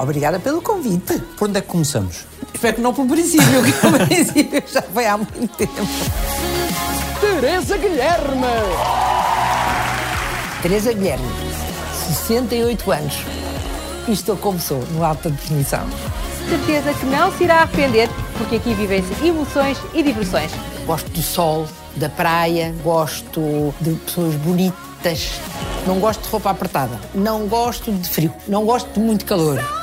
Obrigada pelo convite. Por onde é que começamos? Espero que não pelo princípio, que o princípio já foi há muito tempo. Teresa Guilherme. Teresa Guilherme, 68 anos. E estou como sou, no alta definição. Certeza que não se irá arrepender, porque aqui vivem-se emoções e diversões. Gosto do sol, da praia, gosto de pessoas bonitas. Não gosto de roupa apertada. Não gosto de frio. Não gosto de muito calor.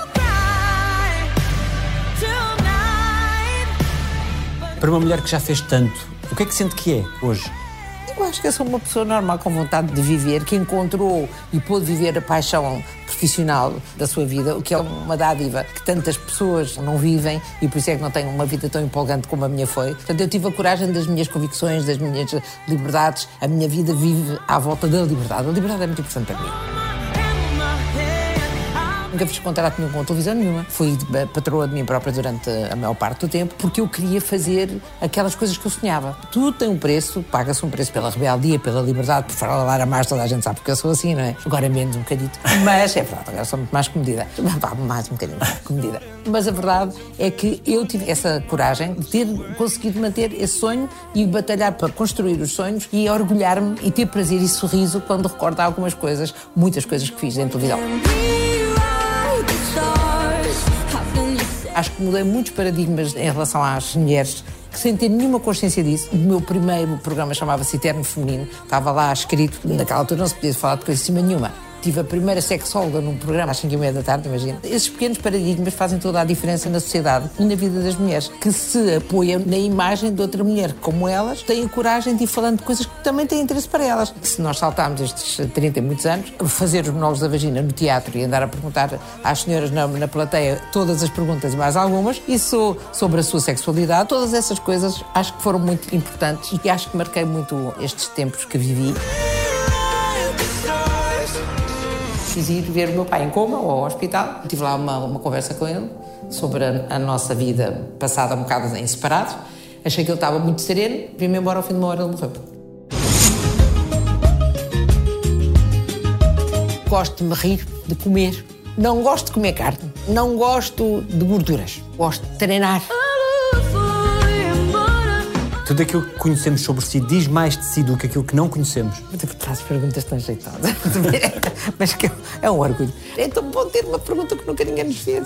Para uma mulher que já fez tanto, o que é que sente que é hoje? Eu acho que eu sou uma pessoa normal com vontade de viver, que encontrou e pôde viver a paixão profissional da sua vida, o que é uma dádiva que tantas pessoas não vivem e por isso é que não têm uma vida tão empolgante como a minha foi. Portanto, eu tive a coragem das minhas convicções, das minhas liberdades. A minha vida vive à volta da liberdade. A liberdade é muito importante para mim. Nunca fiz contrato nenhum com televisão nenhuma. Fui patroa de mim própria durante a maior parte do tempo porque eu queria fazer aquelas coisas que eu sonhava. Tudo tem um preço, paga-se um preço pela rebeldia, pela liberdade, por falar a mais, toda a gente sabe porque eu sou assim, não é? Agora menos um bocadito. Mas é verdade, agora sou muito mais comedida. Mais um bocadinho comedida. Mas a verdade é que eu tive essa coragem de ter conseguido manter esse sonho e batalhar para construir os sonhos e orgulhar-me e ter prazer e sorriso quando recordo algumas coisas, muitas coisas que fiz em televisão. Acho que mudei muitos paradigmas em relação às mulheres sem ter nenhuma consciência disso, o meu primeiro programa chamava-se Eterno Feminino, estava lá escrito, naquela altura não se podia falar de coisa nenhuma. Tive a primeira sexóloga num programa às 5 e meia da tarde, imagina. Esses pequenos paradigmas fazem toda a diferença na sociedade e na vida das mulheres, que se apoiam na imagem de outra mulher como elas, têm a coragem de ir falando de coisas que também têm interesse para elas. Se nós saltarmos estes 30 e muitos anos, fazer os monólogos da vagina no teatro e andar a perguntar às senhoras na, na plateia todas as perguntas e mais algumas, isso sobre a sua sexualidade, todas essas coisas acho que foram muito importantes e acho que marquei muito estes tempos que vivi quis ir ver o meu pai em coma ou ao hospital. Tive lá uma, uma conversa com ele sobre a, a, nossa vida passada um bocado em separado. Achei que ele estava muito sereno, vim-me embora ao fim de uma hora ele morreu. Gosto de me rir, de comer. Não gosto de comer carne. Não gosto de gorduras. Gosto de treinar. Tudo aquilo que conhecemos sobre si diz mais de si do que aquilo que não conhecemos. Tu trazes perguntas tão jeitosas. Mas que é um orgulho. É tão bom ter uma pergunta que nunca ninguém nos fez.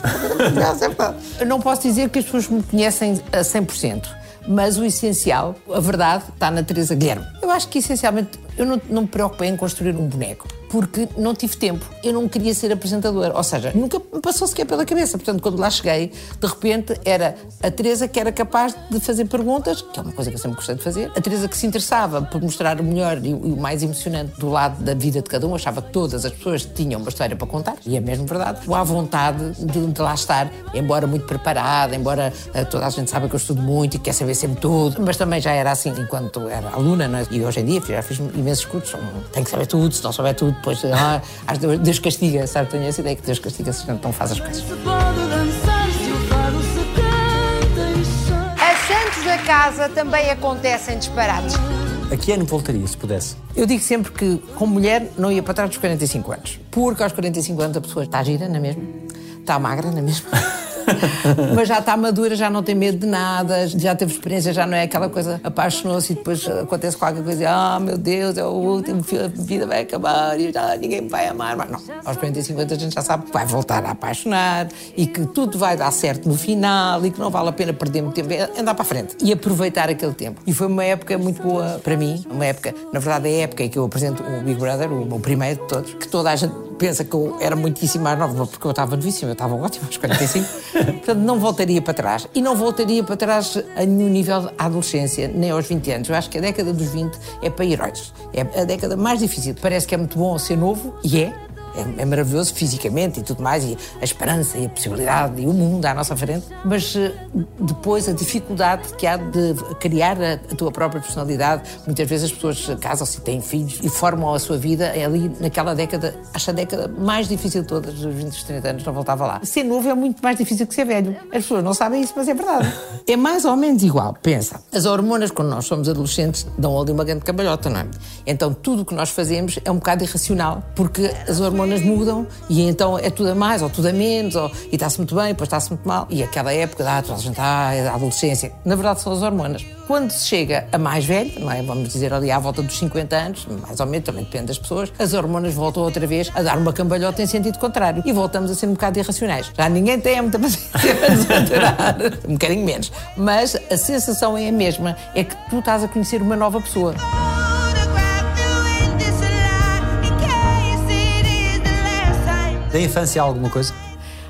Eu não posso dizer que as pessoas me conhecem a 100%, mas o essencial, a verdade, está na Teresa Guilherme. Eu acho que essencialmente eu não, não me preocupei em construir um boneco porque não tive tempo. Eu não queria ser apresentadora. Ou seja, nunca me passou sequer pela cabeça. Portanto, quando lá cheguei, de repente era a Teresa que era capaz de fazer perguntas, que é uma coisa que eu sempre gostei de fazer, a Teresa que se interessava por mostrar o melhor e o mais emocionante do lado da vida de cada um, achava que todas as pessoas tinham uma história para contar, e é mesmo verdade. À vontade de, de lá estar, embora muito preparada, embora uh, toda a gente saiba que eu estudo muito e quer saber sempre tudo, mas também já era assim enquanto era aluna, é? e hoje em dia já fiz imensos cursos, tenho que saber tudo, se não souber tudo, depois ah, Deus castiga, sabe? Tenho essa ideia que Deus castiga se não faz as coisas. As santos da casa também acontecem disparados. A que ano voltaria, se pudesse? Eu digo sempre que, como mulher, não ia para trás dos 45 anos. Porque aos 45 anos a pessoa está gira, não é mesmo? Está magra, não é mesmo? mas já está madura, já não tem medo de nada, já teve experiência, já não é aquela coisa apaixonou-se e depois acontece qualquer coisa e, ah, meu Deus, é o último, a vida vai acabar e já ninguém me vai amar. Mas não, aos 45 anos a gente já sabe que vai voltar a apaixonar e que tudo vai dar certo no final e que não vale a pena perder muito tempo, é andar para a frente e aproveitar aquele tempo. E foi uma época muito boa para mim, uma época, na verdade, é a época em que eu apresento o Big Brother, o, o primeiro de todos, que toda a gente pensa que eu era muitíssimo mais nova, porque eu estava novíssima, eu estava ótima aos 45. Portanto, não voltaria para trás. E não voltaria para trás a nenhum nível da adolescência, nem aos 20 anos. Eu acho que a década dos 20 é para heróis. É a década mais difícil. Parece que é muito bom ser novo, e é, É, é maravilhoso fisicamente e tudo mais, e a esperança e a possibilidade e o mundo à nossa frente, mas eh, depois a dificuldade que há de criar a, a tua própria personalidade. Muitas vezes as pessoas casam-se e têm filhos e formam a sua vida ali naquela década, acho a década mais difícil de todas, dos 20 e 30 anos, não voltava lá. Ser novo é muito mais difícil que ser velho. As pessoas não sabem isso, mas é verdade. É mais ou menos igual. Pensa, as hormonas, quando nós somos adolescentes, dão ali uma grande cambalhota, não é? Então tudo o que nós fazemos é um bocado irracional, porque as hormonas mudam e então é tudo a mais ou tudo a menos, ou, e está-se muito bem, depois está-se muito mal. E época da ah, a gente, ah, a adolescência, na verdade são as hormonas. Quando se chega a mais velho, é? vamos dizer ali à volta dos 50 anos, mais ou menos, também depende das pessoas, as hormonas voltam outra vez a dar uma cambalhota em sentido contrário e voltamos a ser um bocado irracionais. Já ninguém tem muita paciência para um bocadinho menos. Mas a sensação é a mesma, é que tu estás a conhecer uma nova pessoa. Da infância há alguma coisa?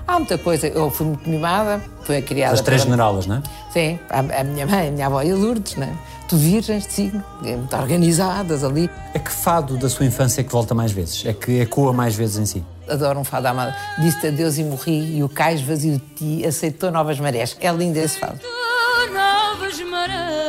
Há muita coisa. Eu fui muito mimada, fui criada. As três pela- generalas, não é? Sim, a, a minha mãe, a minha avó e a Lourdes, né? Tu virgens de signo, é muito organizadas ali. É que fado da sua infância é que volta mais vezes? É que ecoa mais vezes em si? Adoro um fado amado. Disse-te adeus e morri, e o cais vazio de ti aceitou novas marés. É lindo esse fado. novas marés.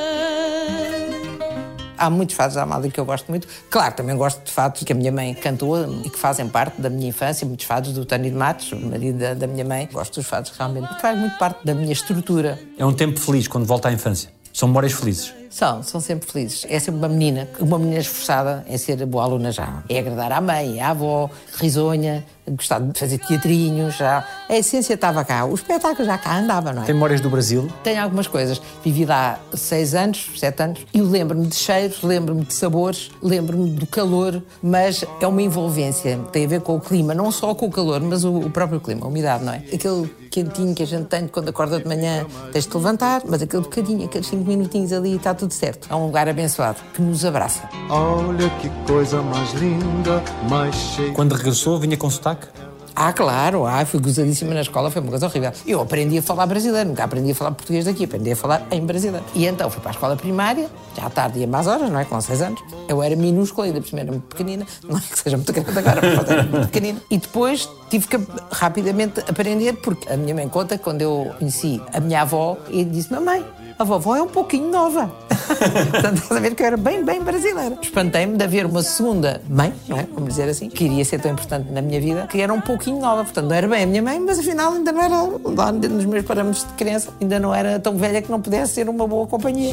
Há muitos fados da Amália que eu gosto muito. Claro, também gosto de fados que a minha mãe cantou e que fazem parte da minha infância. Muitos fados do Tânia de Matos, marido da, da minha mãe. Gosto dos fados realmente. Faz muito parte da minha estrutura. É um tempo feliz quando volta à infância. São memórias felizes. São, são sempre felizes. É sempre uma menina, uma menina esforçada em ser boa aluna já. É agradar à mãe, à avó, risonha, gostar de fazer teatrinhos já. A essência estava cá, o espetáculo já cá andava, não é? Tem memórias do Brasil? Tenho algumas coisas. Vivi lá seis anos, sete anos, e lembro-me de cheiros, lembro-me de sabores, lembro-me do calor, mas é uma envolvência. Tem a ver com o clima, não só com o calor, mas o, o próprio clima, a umidade, não é? Aquele quentinho que a gente tem quando acorda de manhã, tens de te levantar, mas aquele bocadinho, aqueles cinco minutinhos ali, está tudo certo. É um lugar abençoado que nos abraça. Olha que coisa mais linda, mais cheia. Quando regressou, vinha com sotaque? Ah, claro, ah, fui gozadíssima na escola, foi uma coisa horrível. Eu aprendi a falar brasileiro, nunca aprendi a falar português daqui, aprendi a falar em brasileiro. E então fui para a escola primária, já à tarde ia mais horas, não é? Com seis anos. Eu era minúscula, ainda por cima era muito pequenina, não é que seja muito grande agora, mas era muito pequenina. E depois tive que rapidamente aprender, porque a minha mãe conta que quando eu conheci a minha avó, e disse: Mamãe, a vovó é um pouquinho nova. Portanto, estás a ver que eu era bem, bem brasileira. Espantei-me de haver uma segunda mãe, não é? Vamos dizer assim, que iria ser tão importante na minha vida, que era um pouquinho nova. Portanto, não era bem a minha mãe, mas afinal ainda não era, lá nos meus parâmetros de criança, ainda não era tão velha que não pudesse ser uma boa companhia.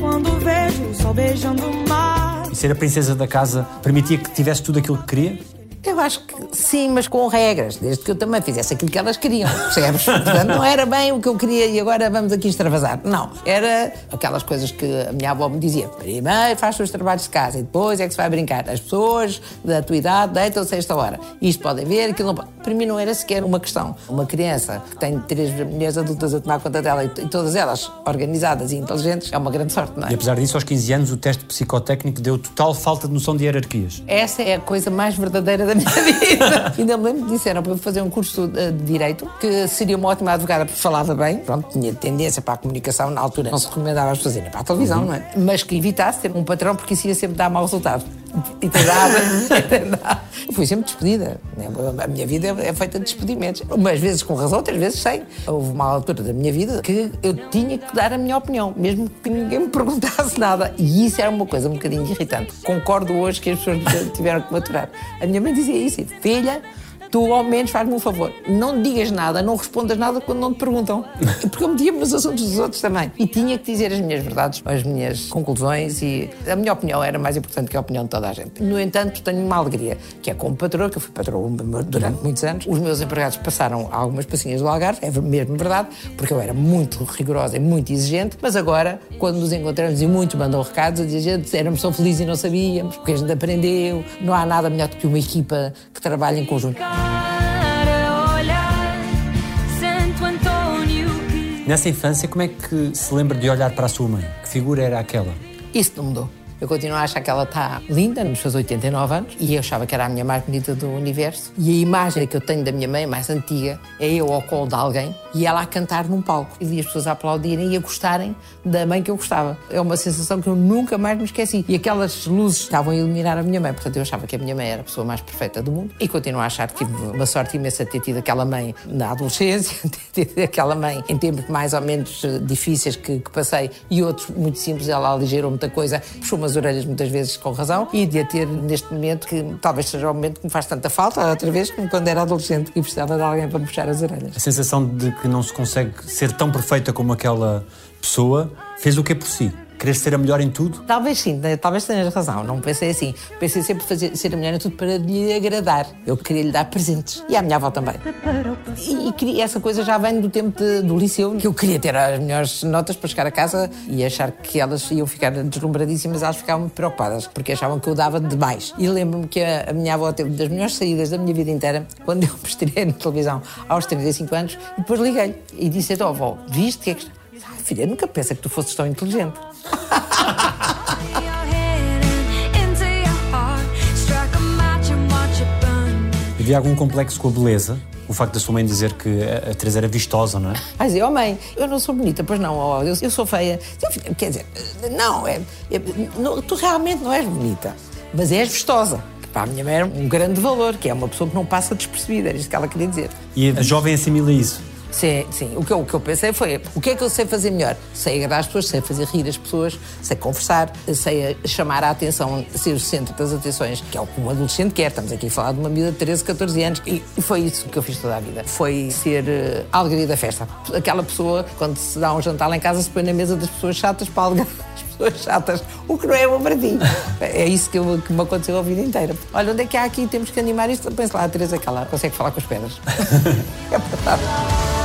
Quando vejo o sol beijando o mar. E ser a princesa da casa permitia que tivesse tudo aquilo que queria? Eu acho que sim, mas com regras, desde que eu também fizesse aquilo que elas queriam, percebes? Portanto, não era bem o que eu queria e agora vamos aqui extravasar. Não, era aquelas coisas que a minha avó me dizia: primeiro faz os seus trabalhos de casa e depois é que se vai brincar. As pessoas da tua idade deitam-se a esta hora. Isto podem ver, aquilo não pode. Para mim não era sequer uma questão. Uma criança que tem três mulheres adultas a tomar conta dela e, e todas elas organizadas e inteligentes é uma grande sorte, não é? E apesar disso, aos 15 anos, o teste psicotécnico deu total falta de noção de hierarquias. Essa é a coisa mais verdadeira da minha vida. Ainda me lembro que disseram para eu fazer um curso de, de Direito, que seria uma ótima advogada porque falava bem, pronto, tinha tendência para a comunicação, na altura não se recomendava as fazerem para a televisão, não é? Mas que evitasse ter um patrão porque isso ia sempre dar mau resultado. E e tem dado. Eu fui sempre despedida. né? A minha vida é feita de despedimentos. Umas vezes com razão, outras vezes sem. Houve uma altura da minha vida que eu tinha que dar a minha opinião, mesmo que ninguém me perguntasse nada. E isso era uma coisa um bocadinho irritante. Concordo hoje que as pessoas tiveram que maturar. A minha mãe dizia isso: filha, tu ao menos faz-me um favor. Não digas nada, não respondas nada quando não te perguntam. Porque eu metia-me nos assuntos dos outros também. E tinha que dizer as minhas verdades, as minhas conclusões e a minha opinião era mais importante que a opinião de toda a gente. No entanto, tenho uma alegria, que é como patroa, que eu fui patroa durante muitos anos. Os meus empregados passaram algumas passinhas do Algarve, é mesmo verdade, porque eu era muito rigorosa e muito exigente, mas agora, quando nos encontramos e muitos mandam recados, a dizer, gente, éramos tão felizes e não sabíamos, porque a gente aprendeu, não há nada melhor do que uma equipa que trabalha em conjunto. Para olhar, Santo Antônio que Nessa infância, como é que se lembra de olhar para a sua mãe? Que figura era aquela? Isso não mudou. Eu continuo a achar que ela está linda, nos seus 89 anos, e eu achava que era a mulher mais bonita do universo. E a imagem que eu tenho da minha mãe, mais antiga, é eu ao colo de alguém e ela a cantar num palco. E as pessoas a aplaudirem e a gostarem da mãe que eu gostava. É uma sensação que eu nunca mais me esqueci. E aquelas luzes estavam a iluminar a minha mãe. Portanto, eu achava que a minha mãe era a pessoa mais perfeita do mundo. E continuo a achar que tive uma sorte imensa de ter tido aquela mãe na adolescência, ter tido aquela mãe em tempos mais ou menos eh, difíceis que, que passei e outros muito simples. Ela aligerou muita coisa, puxou umas orelhas muitas vezes com razão e de a ter neste momento que talvez seja o momento que me faz tanta falta, outra vez, como quando era adolescente e precisava de alguém para me puxar as orelhas. A sensação de que não se consegue ser tão perfeita como aquela pessoa fez o que por si? Querer ser a melhor em tudo? Talvez sim, né? talvez tenhas razão. Não pensei assim. Pensei sempre fazer, ser a mulher em tudo para lhe agradar. Eu queria lhe dar presentes. E à minha avó também. E, e essa coisa já vem do tempo de- do liceu, que eu queria ter as melhores notas para chegar a casa e achar que elas iam ficar deslumbradíssimas, elas ficavam preocupadas, porque achavam que eu dava demais. E lembro-me que a, a minha avó teve das melhores saídas da minha vida inteira, quando eu me estreiei na televisão aos 35 anos, e depois liguei-lhe e disse: Então, avó, viste que é que. Está?" Ah, filha, nunca pensa que tu fosses tão inteligente. Havia algum complexo com a beleza? O facto da sua mãe dizer que a Teresa era vistosa, não é? Vai dizer, oh mãe, eu não sou bonita, pois não, ó, eu, eu sou feia. Filho, Quer dizer, não, é, é- não, tu realmente não és bonita, mas és vistosa. Que para a minha mãe era um grande valor, que é uma pessoa que não passa despercebida, era isto que ela queria dizer. E a jovem assimila isso. Sim, sim. O que, eu, o que eu pensei foi: o que é que eu sei fazer melhor? Sei agradar as pessoas, sei fazer rir as pessoas, sei conversar, sei chamar a atenção, ser o centro das atenções, que é o que um adolescente quer. Estamos aqui a falar de uma miúda de 13, 14 anos. E, foi isso que eu fiz toda a vida. Foi ser eh, a alegria da festa. Aquela pessoa, quando se dá um jantar lá em casa, se põe na mesa das pessoas chatas para alegrar as pessoas chatas, o que não é bom para ti. É isso que, eu- que me aconteceu a vida inteira. Olha, onde é que há aqui? Temos que animar isto. Pense lá, a Teresa, que ela consegue falar com as pedras. é verdade.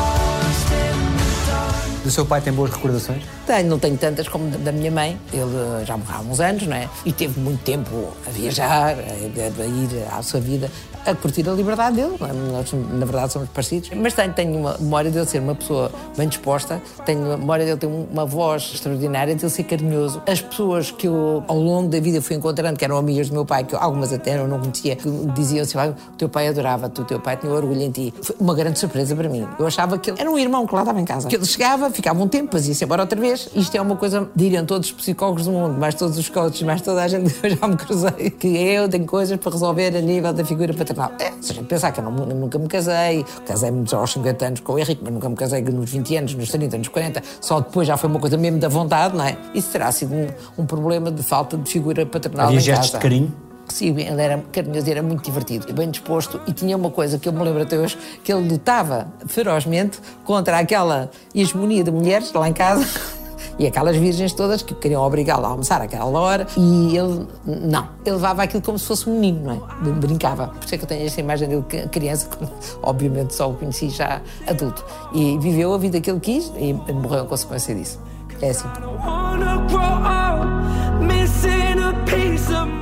Do seu pai tem boas recordações? Tenho, não tenho tantas como da- minha mãe. Ele eh, já morreu há uns anos, não é? E teve muito tempo a viajar, a, ir à sua vida, a curtir a liberdade dele. é? Nós, na verdade, somos parecidos. Mas tenho, tenho uma memória dele ser uma pessoa bem disposta, tenho a memória dele ter um- uma voz extraordinária, de ele ser carinhoso. As pessoas que eu, ao longo da vida, fui encontrando, que eram amigas do meu pai, que eu- algumas até eu não conhecia, que diziam assim: "Olha, o teu pai adorava-te, o teu pai tinha orgulho em ti. Foi uma grande surpresa para mim. Eu achava que ele era um irmão que lá estava em casa. Que ele chegava, ficava um tempo, fazia-se embora outra vez. Isto é uma coisa, diriam todos os psicólogos do mundo, mais todos os coaches, mais toda a gente que eu já me cruzei, que eu tenho coisas para resolver a nível da figura paternal. É, se a gente pensar que eu não- nunca me casei, casei-me aos 50 anos com o Henrique, mas nunca me casei nos 20 anos, nos 30, nos 40, só depois já foi uma coisa mesmo da vontade, não é? Isso terá sido um, um problema de falta de figura paternal Havia gestos de carinho? Sim, ele era carinhoso, era muito divertido, bem disposto e tinha uma coisa que eu me lembro até hoje, que ele lutava ferozmente contra aquela hegemonia de mulheres lá em casa e aquelas virgens todas que queriam obrigá-lo a almoçar àquela hora e ele, não, ele levava aquilo como se fosse um menino, não é? Brincava. Por isso é que eu tenho esta imagem dele criança, que obviamente só o conheci já adulto. E viveu a vida que ele quis e morreu em consequência disso. É assim.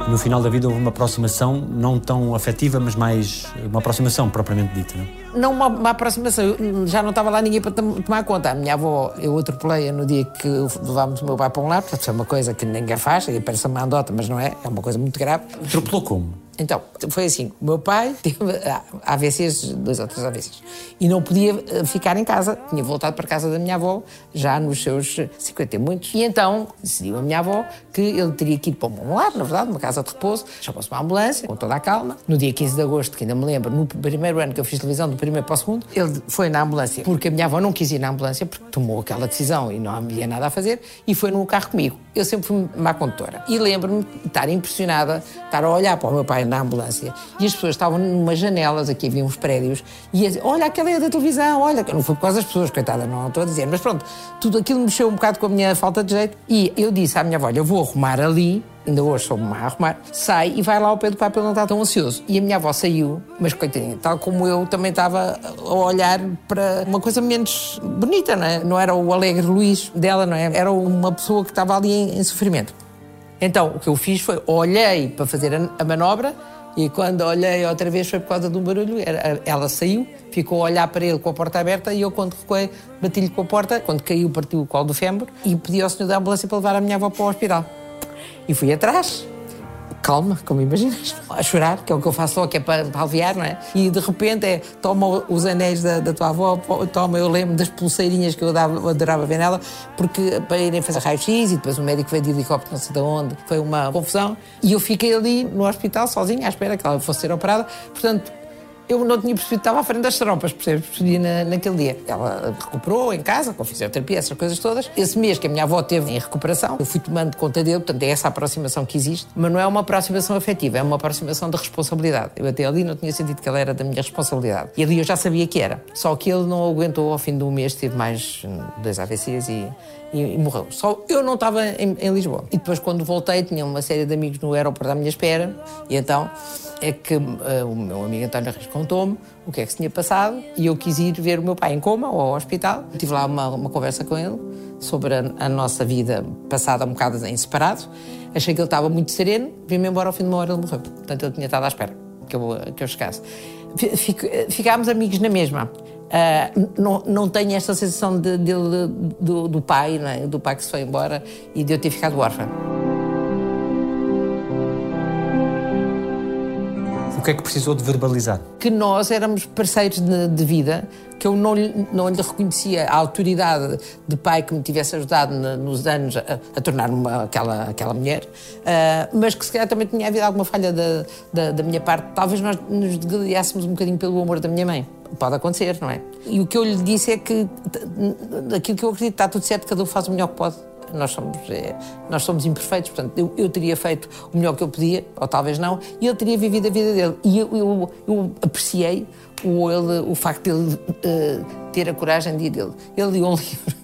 No final da vida houve uma aproximação, não tão afetiva, mas mais uma aproximação propriamente dita, não é? Não uma, uma aproximação, eu- já não estava lá ninguém para tom- tomar conta. A minha avó, eu atropelei-a no dia que levámos o meu pai para um lar, portanto foi uma coisa que ninguém faz, e parece uma andota, mas não é, é uma coisa muito grave. Atropelou como? Então, foi assim: o meu pai teve ah, AVCs, dois ou três AVCs, e não podia eh, ficar em casa, tinha voltado para a casa da minha avó, já nos seus eh, 50 e muitos. E então decidiu a minha avó que ele teria que ir para um lar, na verdade, uma casa de repouso, chamou-se uma ambulância, com toda a calma. No dia 15 de agosto, que ainda me lembro, no primeiro ano que eu fiz televisão, do primeiro para o segundo, ele foi na ambulância, porque a minha avó não quis ir na ambulância, porque tomou aquela decisão e não havia nada a fazer, e foi num carro comigo. Eu sempre fui má condutora. E lembro-me de estar impressionada, estar a olhar para o meu pai na ambulância, e as pessoas estavam numas janelas, aqui havia uns prédios, e a dizer, olha, aquela é da televisão, olha, não foi por causa das pessoas, coitada, não estou a dizer, mas pronto, tudo aquilo mexeu um bocado com a minha falta de jeito, e eu disse à minha avó, olha, eu vou arrumar ali, ainda hoje soube-me a arrumar, sai e vai lá ao pé do pai para ele não estar tão ansioso. E a minha avó saiu, mas coitadinha, tal como eu também estava a olhar para uma coisa menos bonita, não é? Não era o alegre Luís dela, não é? Era uma pessoa que estava ali em, em sofrimento. Então, o que eu fiz foi, olhei para fazer a, a manobra e quando olhei outra vez foi por causa de um barulho, ela saiu, ficou a olhar para ele com a porta aberta e eu quando recuei, bati-lhe com a porta, quando caiu partiu o colo do fémur e pedi ao senhor da ambulância para levar a minha avó para o hospital. E fui atrás, calma, como imaginas, a chorar, que é o que eu faço logo, que é para, para aliviar, não é? E de repente é, toma os anéis da, da tua avó, toma, eu lembro das pulseirinhas que eu, dava, adorava ver nela, porque para irem fazer raio-x e depois o médico veio de helicóptero, não sei de onde, foi uma confusão. E eu fiquei ali no hospital, sozinha, à espera que ela fosse ser operada. Portanto, eu não tinha percebido que estava à frente das tropas? Percebi na, naquele dia. Ela recuperou em casa, com fisioterapia, essas coisas todas. Esse mês que a minha avó teve em recuperação, eu fui tomando conta dele, portanto é essa aproximação que existe, mas não é uma aproximação afetiva, é uma aproximação de responsabilidade. Eu até ali não tinha sentido que ela era da minha responsabilidade. E ali eu já sabia que era. Só que ele não aguentou ao fim do mês, teve mais hum, dois AVCs e e, e morreu. Só eu não estava em, em, Lisboa. E depois, quando voltei, tinha uma série de amigos no aeroporto à minha espera, e então é que uh, o meu amigo António Reis contou-me o que é que se tinha passado, e eu quis ir ver o meu pai em coma ou ao hospital. Tive lá uma, uma conversa com ele sobre a, a, nossa vida passada um bocado em separado. Achei que ele estava muito sereno, vim-me embora ao fim de uma hora ele morreu. Portanto, ele tinha estado à espera que eu, que eu chegasse. Fico, ficámos amigos na mesma. Uh, não, não tenho esta sensação de, de, de, do, do, pai, né? do pai que se foi embora e de eu ter ficado órfã. O que é que precisou de verbalizar? Que nós éramos parceiros de, de vida, que eu não, não lhe reconhecia a autoridade de pai que me tivesse ajudado nos anos a, a tornar-me aquela, aquela mulher, uh, mas que se calhar também tinha havido alguma falha da, da, da minha parte. Talvez nós nos degoliássemos um bocadinho pelo amor da minha mãe. Pode acontecer, não é? E o que eu lhe disse é que aquilo que eu acredito está tudo certo, cada um faz o melhor que pode. Nós somos, é, nós somos imperfeitos, portanto, eu, eu, teria feito o melhor que eu podia, ou talvez não, e ele teria vivido a vida dele. E eu, eu, eu apreciei o, ele, o facto de ele uh, ter a coragem de ir dele. Ele leu um livro,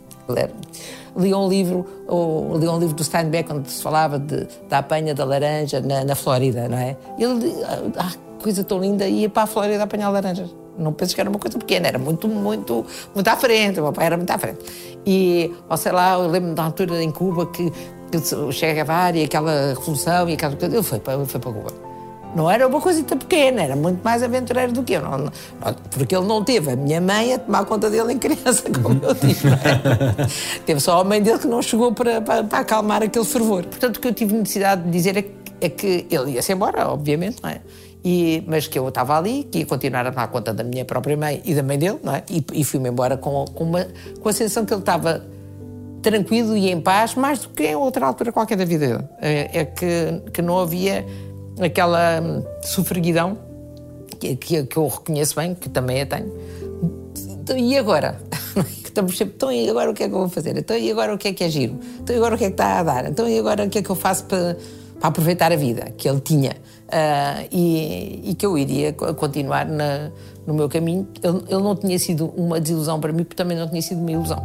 leu um livro, ou leu um livro do Steinbeck, onde se falava de, da apanha da laranja na, na Flórida, não é? Ele, ah, coisa tão linda, ia para a Flórida apanhar laranjas. Não penso que era uma coisa pequena, era muito, muito, muito à frente. O meu pai era muito à frente. E, ou sei lá, eu lembro da altura em Cuba que, que o Che Guevara e aquela revolução e aquela coisa. Ele foi para, ele foi para Cuba. Não era uma coisita pequena, era muito mais aventureiro do que eu. Não, não, porque ele não teve a minha mãe a tomar conta dele em criança, como eu tive. É? teve só a mãe dele que não chegou para, para, para, acalmar aquele fervor. Portanto, o que eu tive necessidade de dizer é que, é que ele ia-se embora, obviamente, não é? E, mas que eu estava ali, que ia continuar a tomar conta da minha própria mãe e da mãe dele, não é? E, e fui-me embora com, com, uma, com a sensação que ele estava tranquilo e em paz, mais do que em outra altura qualquer da vida dele. É, é que, que não havia aquela hum, sofreguidão que, que, que, eu reconheço bem, que também a tenho. Então, e agora? Estamos sempre, então e agora o que é que eu vou fazer? Então e agora o que é que é giro? Então e agora o que é que está a dar? Então e agora o que é que eu faço para, para aproveitar a vida que ele tinha? Uh, e, e, que eu iria continuar na, no meu caminho. Ele, ele não tinha sido uma desilusão para mim, porque também não tinha sido uma ilusão.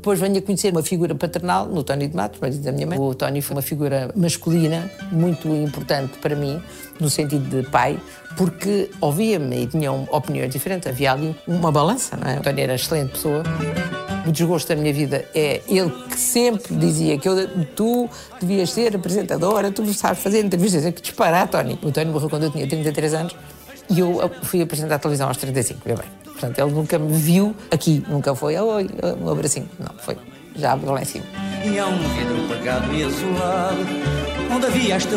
Depois venho a conhecer uma figura paternal no Tony de Matos, marido da minha mãe. O Tony foi uma figura masculina muito importante para mim, no sentido de pai, porque ouvia-me e tinham opiniões diferentes. Havia ali uma balança, não é? O Tony era excelente pessoa o desgosto da minha vida é ele que sempre dizia que eu, tu devias ser apresentadora, tu sabes fazer entrevistas. É que disparar, Tony. O Tony morreu quando eu tinha 33 anos e eu fui apresentar a televisão aos 35, bem. Portanto, ele nunca me viu aqui, nunca foi, oi, um abracinho. Não, foi já lá em cima. E há um vidro apagado e azulado, onde havia esta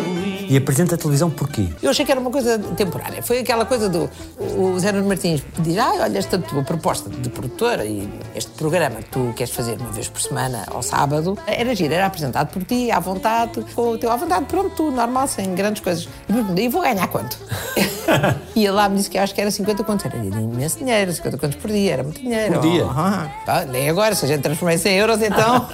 e apresenta a televisão porquê? Eu achei que era uma coisa temporária. Foi aquela coisa do. O Zé Nuno Martins diz: ah, olha, esta tua proposta de produtora e este programa que tu queres fazer uma vez por semana ao sábado era giro, era apresentado por ti, à vontade, com o teu à vontade, pronto, tudo normal, sem grandes coisas. E vou ganhar quanto? e ele lá me disse que acho que era 50 contos. Era imenso dinheiro, 50 contos por dia, era muito dinheiro. Por dia? Oh, nem agora, se a gente transformar em 100 euros, então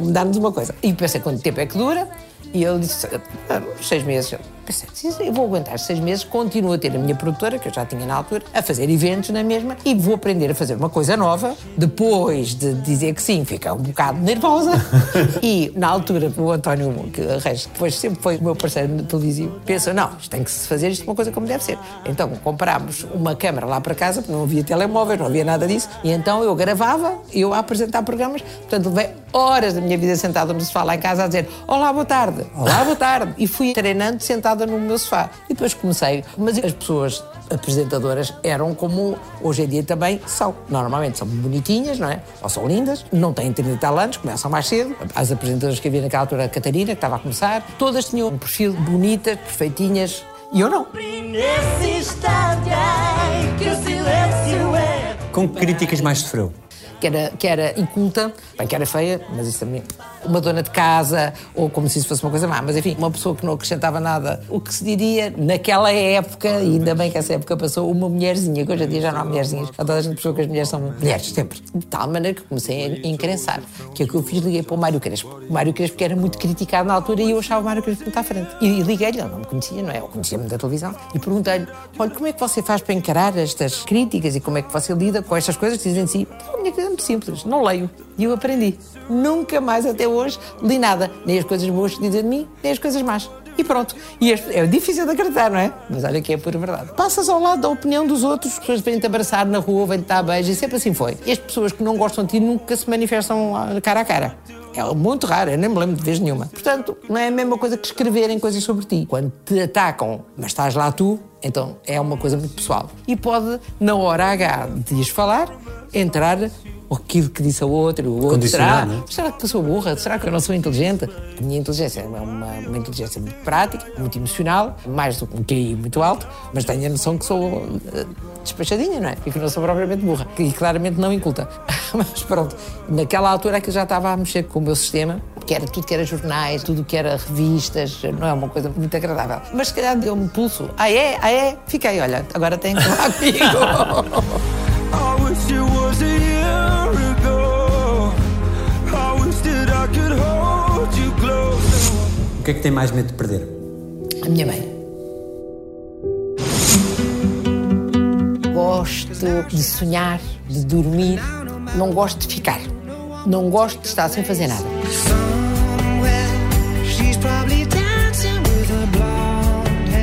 dá-nos uma coisa. E pensei, quanto tempo é que dura? E ele disse, ah, seis meses. Eu pensei, eu vou aguentar seis meses, continuo a ter a minha produtora, que eu já tinha na altura, a fazer eventos na mesma, e vou aprender a fazer uma coisa nova. Depois de dizer que sim, fica um bocado nervosa. e na altura, o António que Reis, depois sempre foi o meu parceiro televisivo, pensa, não, isto tem que se fazer isto uma coisa como deve ser. Então comprámos uma câmara lá para casa, porque não havia telemóveis, não havia nada disso, e então eu gravava, eu a apresentar programas, portanto levei horas da minha vida sentada no sofá lá em casa a dizer Olá, boa tarde, olá, boa tarde. E fui treinando sentada no meu sofá. E depois comecei, mas as pessoas apresentadoras eram como hoje em dia também são. Normalmente são bonitinhas, não é? Ou são lindas, não têm 30 e tal anos, começam mais cedo. As apresentadoras que havia naquela altura, a Catarina, que estava a começar, todas tinham um perfil bonitas, perfeitinhas, e eu não. Nesse instante que o silêncio é. Com que críticas mais sofreu? que era, que era inculta, bem que era feia, mas isso também. Uma dona de casa, ou como se isso fosse uma coisa má, mas enfim, uma pessoa que não acrescentava nada. O que se diria naquela época, e ainda bem que essa época passou, uma mulherzinha, que hoje em dia já não há mulherzinhas, a toda a gente percebeu que as mulheres são mulheres, sempre. De tal maneira que comecei a encrençar. Que é o que eu fiz, liguei para o Mário Crespo. O Mário Crespo, que era muito criticado na altura, e eu achava o Mário Crespo muito à frente. E liguei-lhe, ele não me conhecia, não é? Eu conhecia-me da televisão, e perguntei-lhe: olha, como é que você faz para encarar estas críticas e como é que você lida com estas coisas dizem si? A minha coisa é muito simples, não leio. E eu aprendi. Nunca mais até hoje li nada. Nem as coisas boas que dizem de mim, nem as coisas más. E pronto. E é difícil de acreditar, não é? Mas olha que é pura verdade. Passas ao lado da opinião dos outros, as pessoas vêm-te abraçar na rua, vêm-te dar beijo, e sempre assim foi. E as pessoas que não gostam de ti nunca se manifestam ah, cara a cara. É muito raro, eu nem me lembro de vez nenhuma. Portanto, não é a mesma coisa que escreverem coisas sobre ti. Quando te atacam, mas estás lá tu, então é uma coisa muito pessoal. E pode, na hora H de ires falar, entrar aquilo que disse a outro, o outro será, não é? será que eu sou burra? Será que eu não sou inteligente? A minha inteligência é uma, uma inteligência muito prática, muito emocional, mais do que um QI muito alto, mas tenho a noção que sou eh, despachadinha, não é? E que não sou propriamente burra. E claramente não inculta. mas pronto, naquela altura que eu já estava a mexer com o meu sistema, que era tudo que era jornais, tudo que era revistas, não é uma coisa muito agradável. Mas se calhar deu-me pulso. Ah é? Ah é? Fiquei, olha, agora tenho que falar comigo. Que é que tem mais medo de perder? A minha mãe. Gosto de sonhar, de dormir, não gosto de ficar. Não gosto de estar sem fazer nada.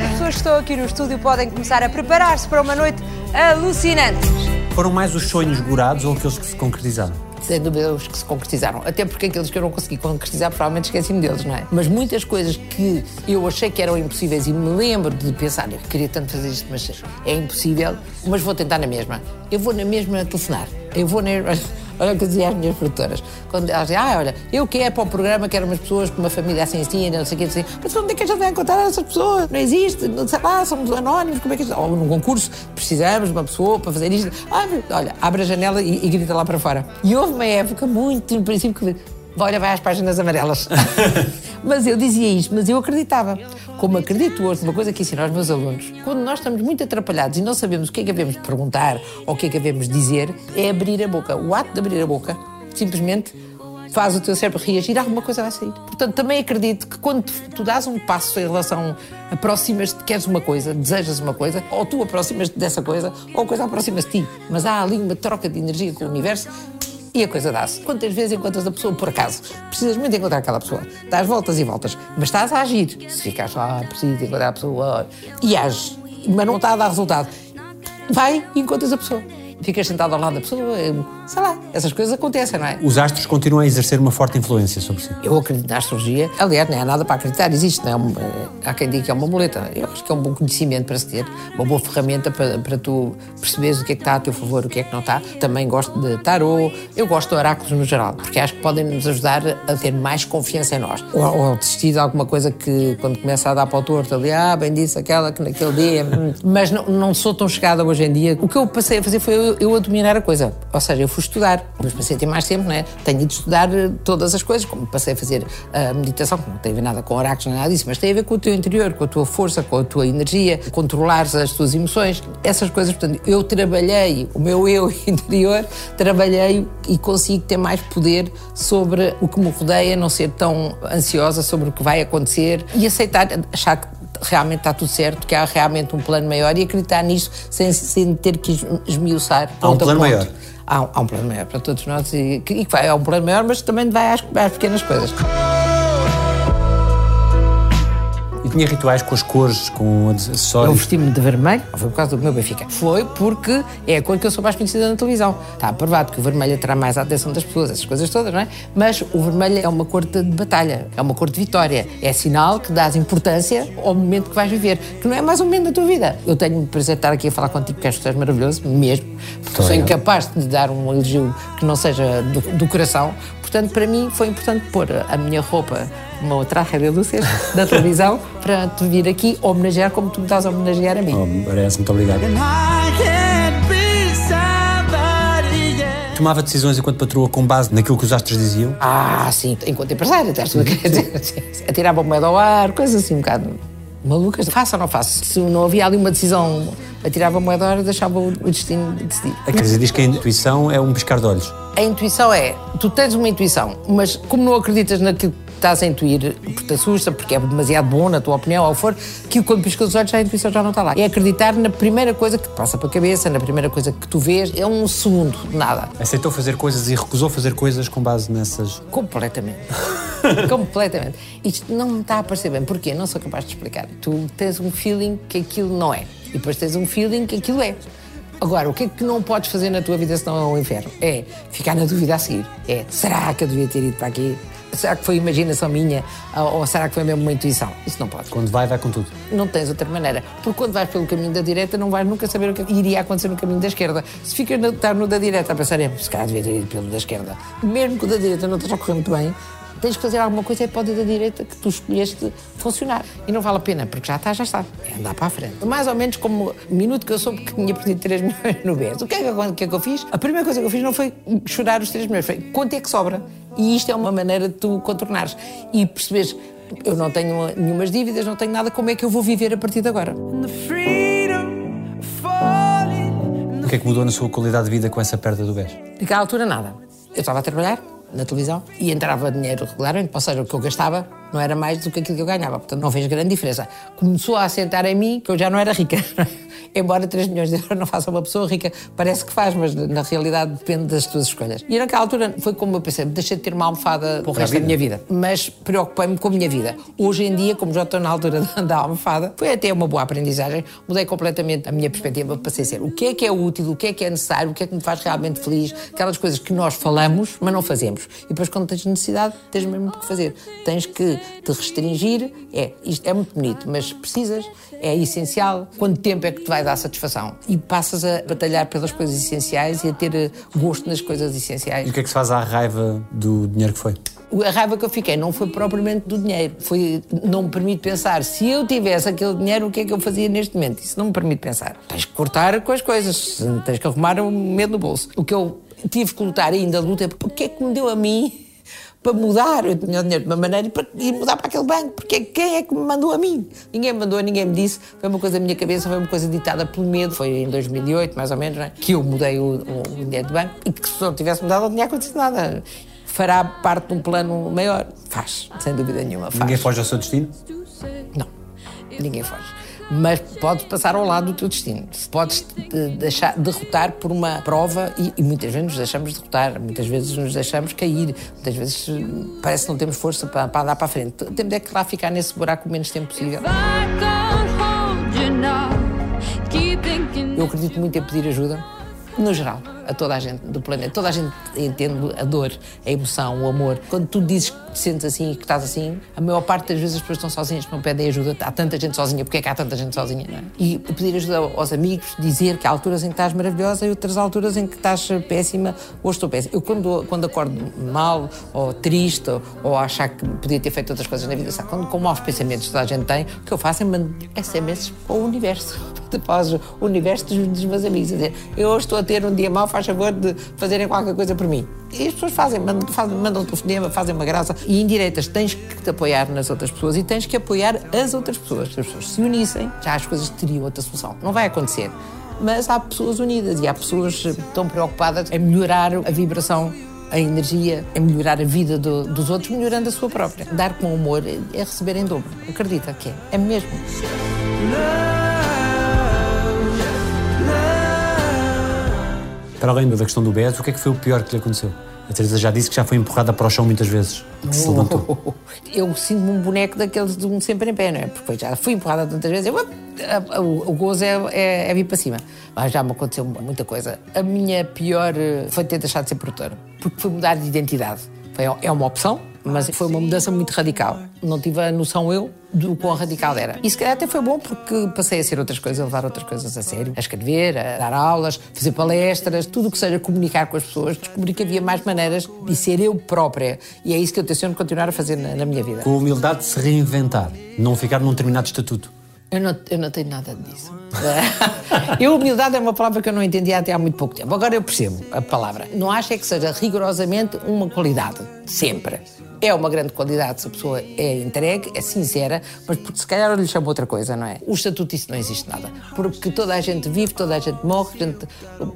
As pessoas que estão aqui no estúdio podem começar a preparar-se para uma noite alucinante. Foram mais os sonhos gorados ou aqueles que se concretizaram? Sem dúvida os que se concretizaram. Até porque aqueles que eu não consegui concretizar, provavelmente esqueci-me deles, não é? Mas muitas coisas que eu achei que eram impossíveis e me lembro de pensar, eu queria tanto fazer isto, mas é impossível, mas vou tentar na mesma. Eu vou na mesma telefonar. Eu vou na. Olha o que eu dizia minhas produtoras. Quando elas diziam, ah, olha, eu quero para o programa, quero umas pessoas com uma família assim, assim, não sei o quê, assim. Mas onde é que a gente vai encontrar essas pessoas? Não existe, não sei lá, somos anónimos, como é que. Ou num concurso, precisamos de uma pessoa para fazer isto. Ah, olha, abre a janela e, e grita lá para fora. E houve uma época muito, no princípio, que olha, vai às páginas amarelas. mas eu dizia isto, mas eu acreditava. Como acredito hoje numa coisa que ensino aos meus alunos, quando nós estamos muito atrapalhados e não sabemos o que é que devemos perguntar ou o que é que devemos dizer, é abrir a boca. O ato de abrir a boca, simplesmente faz o teu cérebro reagir, alguma coisa vai sair. Portanto, também acredito que quando tu, dás um passo em relação, aproximas-te, queres uma coisa, desejas uma coisa, ou tu aproximas-te dessa coisa, ou a coisa aproxima-se de ti. Mas há ali uma troca de energia com o universo e a coisa dá-se. Quantas vezes encontras a pessoa por acaso? Precisas muito encontrar aquela pessoa. Dás voltas e voltas, mas estás a agir. Se ficares lá, preciso encontrar a pessoa e ages, mas não está a dar resultado, vai e encontras a pessoa. Ficas sentado ao lado da pessoa, eh, sei lá, essas coisas acontecem, não é? Os astros continuam a exercer uma forte influência sobre si. Eu acredito na astrologia. Aliás, não há nada para acreditar, existe. Não é? Eh, há quem diga que é uma muleta. Eu acho que é um bom conhecimento para se ter, uma boa ferramenta para, para tu perceberes o que é que está a teu favor, o que é que não está. Também gosto de tarô, eu gosto de oráculos no geral, porque acho que podem nos ajudar a ter mais confiança em nós. Ou, ou desistir de alguma coisa que, quando começa a dar para o torto, ali, ah, bem disse aquela que naquele dia. Mas não, não sou tão chegada hoje em dia. O que eu passei a fazer foi eu, eu a dominar a coisa. Ou seja, eu fui estudar. Mas passei a ter mais tempo, não é? Tenho ido estudar eh, todas as coisas, como passei a fazer a meditação, que não tem a ver nada com oráculos, nada disso, mas tem a ver com o teu interior, com a tua força, com a tua energia, controlares as tuas emoções, essas coisas. Portanto, eu trabalhei o meu eu interior, trabalhei e consigo ter mais poder sobre o que me rodeia, não ser tão ansiosa sobre o que vai acontecer e aceitar, achar que realmente está tudo certo, que há realmente um plano maior e acreditar nisso sem, sem ter que es- esmiuçar. Há um plano maior. Há, um- há um plano maior para todos nós e que, e que vai, há um plano maior, mas também vai às, às pequenas coisas. Tinha rituais com as cores, com Eu acessórios. vesti-me de vermelho, não foi por causa do meu Benfica. Foi porque é a cor que eu sou mais conhecida na televisão. Está aprovado que o vermelho aterá mais a atenção das pessoas, essas coisas todas, não é? Mas o vermelho é uma cor de, de batalha, é uma cor de vitória. É sinal que dás importância ao momento que vais viver, que não é mais um momento da tua vida. Eu tenho o prazer de estar aqui a falar contigo, que acho que tu és maravilhoso, mesmo. Porque sou incapaz de dar um elogio que não seja do, do coração. Portanto, para mim foi importante pôr a minha roupa, uma traje de luzes da televisão, para te vir aqui homenagear como tu me estás a homenagear a mim. Oh, parece, muito obrigado. Tomava decisões enquanto patroa com base naquilo que os astros diziam. Ah, sim, enquanto empresário, tudo a querer dizer. Atirava moeda ao ar, coisas assim um bocado malucas. Faça ou não faça? Se não havia ali uma decisão, atirava moeda ao ar e deixava o destino decidir. A Teresa diz que a intuição é um piscar de olhos. A intuição é, tu tens uma intuição, mas como não acreditas naquilo que estás a intuir, porque te assusta, porque é demasiado bom, na tua opinião, ou for, que quando piscas os olhos já a intuição já não está lá. É acreditar na primeira coisa que te passa pela cabeça, na primeira coisa que tu vês, é um segundo nada. Aceitou fazer coisas e recusou fazer coisas com base nessas. Completamente. Completamente. Isto não me está a parecer bem. Porquê? Não sou capaz de explicar. Tu tens um feeling que aquilo não é. E depois tens um feeling que aquilo é. Agora, o que é que não podes fazer na tua vida senão é um inferno? É ficar na dúvida a seguir. É, será que eu devia ter ido para aqui? Será que foi imaginação minha? Ou será que foi mesmo uma intuição? Isso não pode. Quando vai, vai com tudo. Não tens outra maneira. Porque quando vais pelo caminho da direita, não vais nunca saber o que iria acontecer no caminho da esquerda. Se ficas no, estar no da direita a pensar, é, se calhar devia ter ido pelo da esquerda. Mesmo que o da direita não esteja a correr muito bem, tens que fazer alguma coisa e pode da direita que tu escolheste funcionar. E não vale a pena, porque já está, já está. É andar para a frente. Mais ou menos como o minuto que eu soube que tinha perdido 3 milhões no BES. O que é que, o que é que eu fiz? A primeira coisa que eu fiz não foi chorar os 3 milhões, foi quanto é que sobra. E isto é uma maneira de tu contornares. E perceberes, eu não tenho nenhumas dívidas, não tenho nada, como é que eu vou viver a partir de agora? O que é que mudou na sua qualidade de vida com essa perda do BES? Naquela altura, nada. Eu estava a trabalhar na televisão e entrava dinheiro regularmente, ou seja, o que eu gastava não era mais do que aquilo que eu ganhava, portanto não fez grande diferença. Começou a assentar em mim que eu já não era rica. Embora 3 milhões de euros não faça uma pessoa rica, parece que faz, mas na realidade depende das tuas escolhas. E naquela altura foi como eu pensei, deixei de ter uma almofada para o resto da minha vida. Mas preocupei-me com a minha vida. Hoje em dia, como já estou na altura da, da almofada, foi até uma boa aprendizagem, mudei completamente a minha perspectiva, passei a ser o que é que é útil, o que é que é necessário, o que é que me faz realmente feliz, aquelas coisas que nós falamos, mas não fazemos. E depois, quando tens necessidade, tens mesmo que fazer. Tens que te restringir. É, isto é muito bonito, mas precisas, é essencial. Quanto tempo é que te vai dar satisfação? E passas a batalhar pelas coisas essenciais e a ter eh, gosto nas coisas E essenciais. o que é que se faz à raiva do dinheiro que foi? A raiva que eu fiquei não foi propriamente do dinheiro, foi não me permite pensar. Se eu tivesse aquele dinheiro, o que é que eu fazia neste momento? Isso não me permite pensar. Tens que cortar com as coisas, tens que arrumar o medo no bolso. O que eu tive que lutar ainda luta é porque é que me deu a mim para mudar. Eu tinha o dinheiro de uma maneira e para- e mudar para aquele banco. Porque quem é que me mandou a mim? Ninguém me mandou, ninguém me disse. Foi uma coisa da minha cabeça, foi uma coisa ditada pelo medo. Foi em 2008, mais ou menos, é? que eu mudei o, o, o dinheiro de banco e que se não tivesse mudado, não tinha acontecido nada. Fará parte de um plano maior? Faz, sem dúvida nenhuma. Faz. Ninguém foge ao seu destino? Não, ninguém foge. Mas podes passar ao lado do teu destino. Podes te deixar derrotar por uma prova e, e muitas vezes nos deixamos derrotar, muitas vezes nos deixamos cair, muitas vezes eh, parece que não temos força para, para andar para a frente. Temos é que lá ficar nesse buraco o menos tempo possível. Eu acredito muito em pedir ajuda, no geral, a toda a gente do planeta. Toda a gente entende a dor, a emoção, o amor. Quando tu dizes que te sentes assim e que estás assim, a maior parte das vezes as pessoas estão sozinhas, não pedem ajuda. Há tanta gente sozinha, porque é que há tanta gente sozinha? É? E pedir ajuda aos amigos, dizer que há alturas em que estás maravilhosa e outras alturas em que estás péssima ou estou péssima. Eu, quando, quando acordo mal, ou triste, ou, ou achar que podia ter feito outras coisas na vida, sabe? Quando, com maus pensamentos que toda a gente tem, o que eu faço é mando SMS para o universo. Para o universo dos, dos meus amigos. a Dizer, eu hoje estou a ter um dia mau, faz favor de fazerem qualquer coisa por mim. E as pessoas fazem, mandam, mandam um telefonema, fazem uma graça. E indiretas, tens que te apoiar nas outras pessoas e tens que apoiar as outras pessoas. Se as pessoas se unissem, já as coisas teriam outra solução. Não vai acontecer. Mas há pessoas unidas e há pessoas que estão preocupadas em melhorar a vibração a energia, em melhorar a vida do- dos outros, melhorando a sua própria. Dar com amor é, é receber em dobro. Acredita que é. É mesmo. Para além da questão do BES, o que é que foi o pior que lhe aconteceu? A Teresa já disse que já foi empurrada para o chão muitas vezes. Que se levantou. Eu sinto-me um boneco daqueles de um sempre em pé, não é? Porque já fui empurrada tantas vezes, eu, a- a- o, o gozo é, é, é vir para cima. Mas já me aconteceu muita coisa. A minha pior eh, foi ter deixado de ser produtora, porque foi mudar de identidade. Foi, é uma opção, mas foi uma mudança muito radical. Não tive a noção eu do quão radical era. E se calhar até foi bom porque passei a ser outras coisas, a levar outras coisas a sério, a escrever, a dar aulas, fazer palestras, tudo o que seja comunicar com as pessoas. Descobri que havia mais maneiras de ser eu própria. E é isso que eu tenciono continuar a fazer na, na minha vida. Com a humildade de se reinventar, não ficar num determinado estatuto. Eu não, eu não tenho nada disso. eu, humildade é uma palavra que eu não entendia até há muito pouco tempo. Agora eu percebo a palavra. Não acho é que seja rigorosamente uma qualidade. Sempre. É uma grande qualidade se a pessoa é entregue, é sincera, mas porque se calhar lhe chamo outra coisa, não é? O estatuto disso não existe nada. Porque toda a gente vive, toda a gente morre, a gente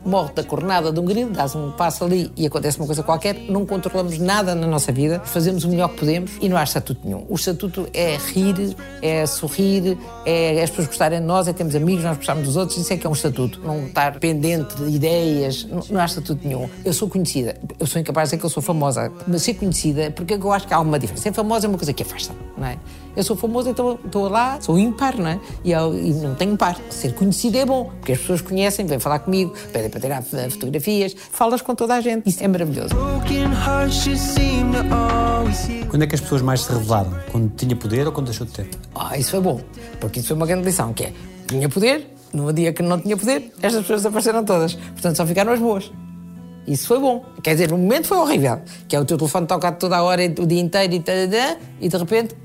morre da cornada de um grilo, dás um passo ali e acontece uma coisa qualquer, não controlamos nada na nossa vida, fazemos o melhor que podemos e não há estatuto nenhum. O estatuto é rir, é sorrir, é as pessoas gostarem de nós, é termos amigos, nós gostarmos dos outros, isso é que é um estatuto. Não estar pendente de ideias, não, não há estatuto nenhum. Eu sou conhecida, eu sou incapaz de dizer que eu sou famosa, mas ser conhecida, porque eu acho que há uma diferença. Ser famosa é uma coisa que afasta, não é? Eu sou famosa, então estou lá, sou ímpar, não é? E, eu, e não tenho par. Ser conhecida é bom, porque as pessoas conhecem, vêm falar comigo, pedem para tirar fotografias, falas com toda a gente. Isso é maravilhoso. Quando é que as pessoas mais se revelaram? Quando tinha poder ou quando deixou de ter? Ah, isso foi bom, porque isso foi uma grande lição, que é, tinha poder, no dia que não tinha poder, estas pessoas apareceram todas. Portanto, só ficaram as boas. Isso foi bom. Quer dizer, o momento foi horrível, que é o teu telefone tocado toda a hora, o dia inteiro e, tadadã, e de repente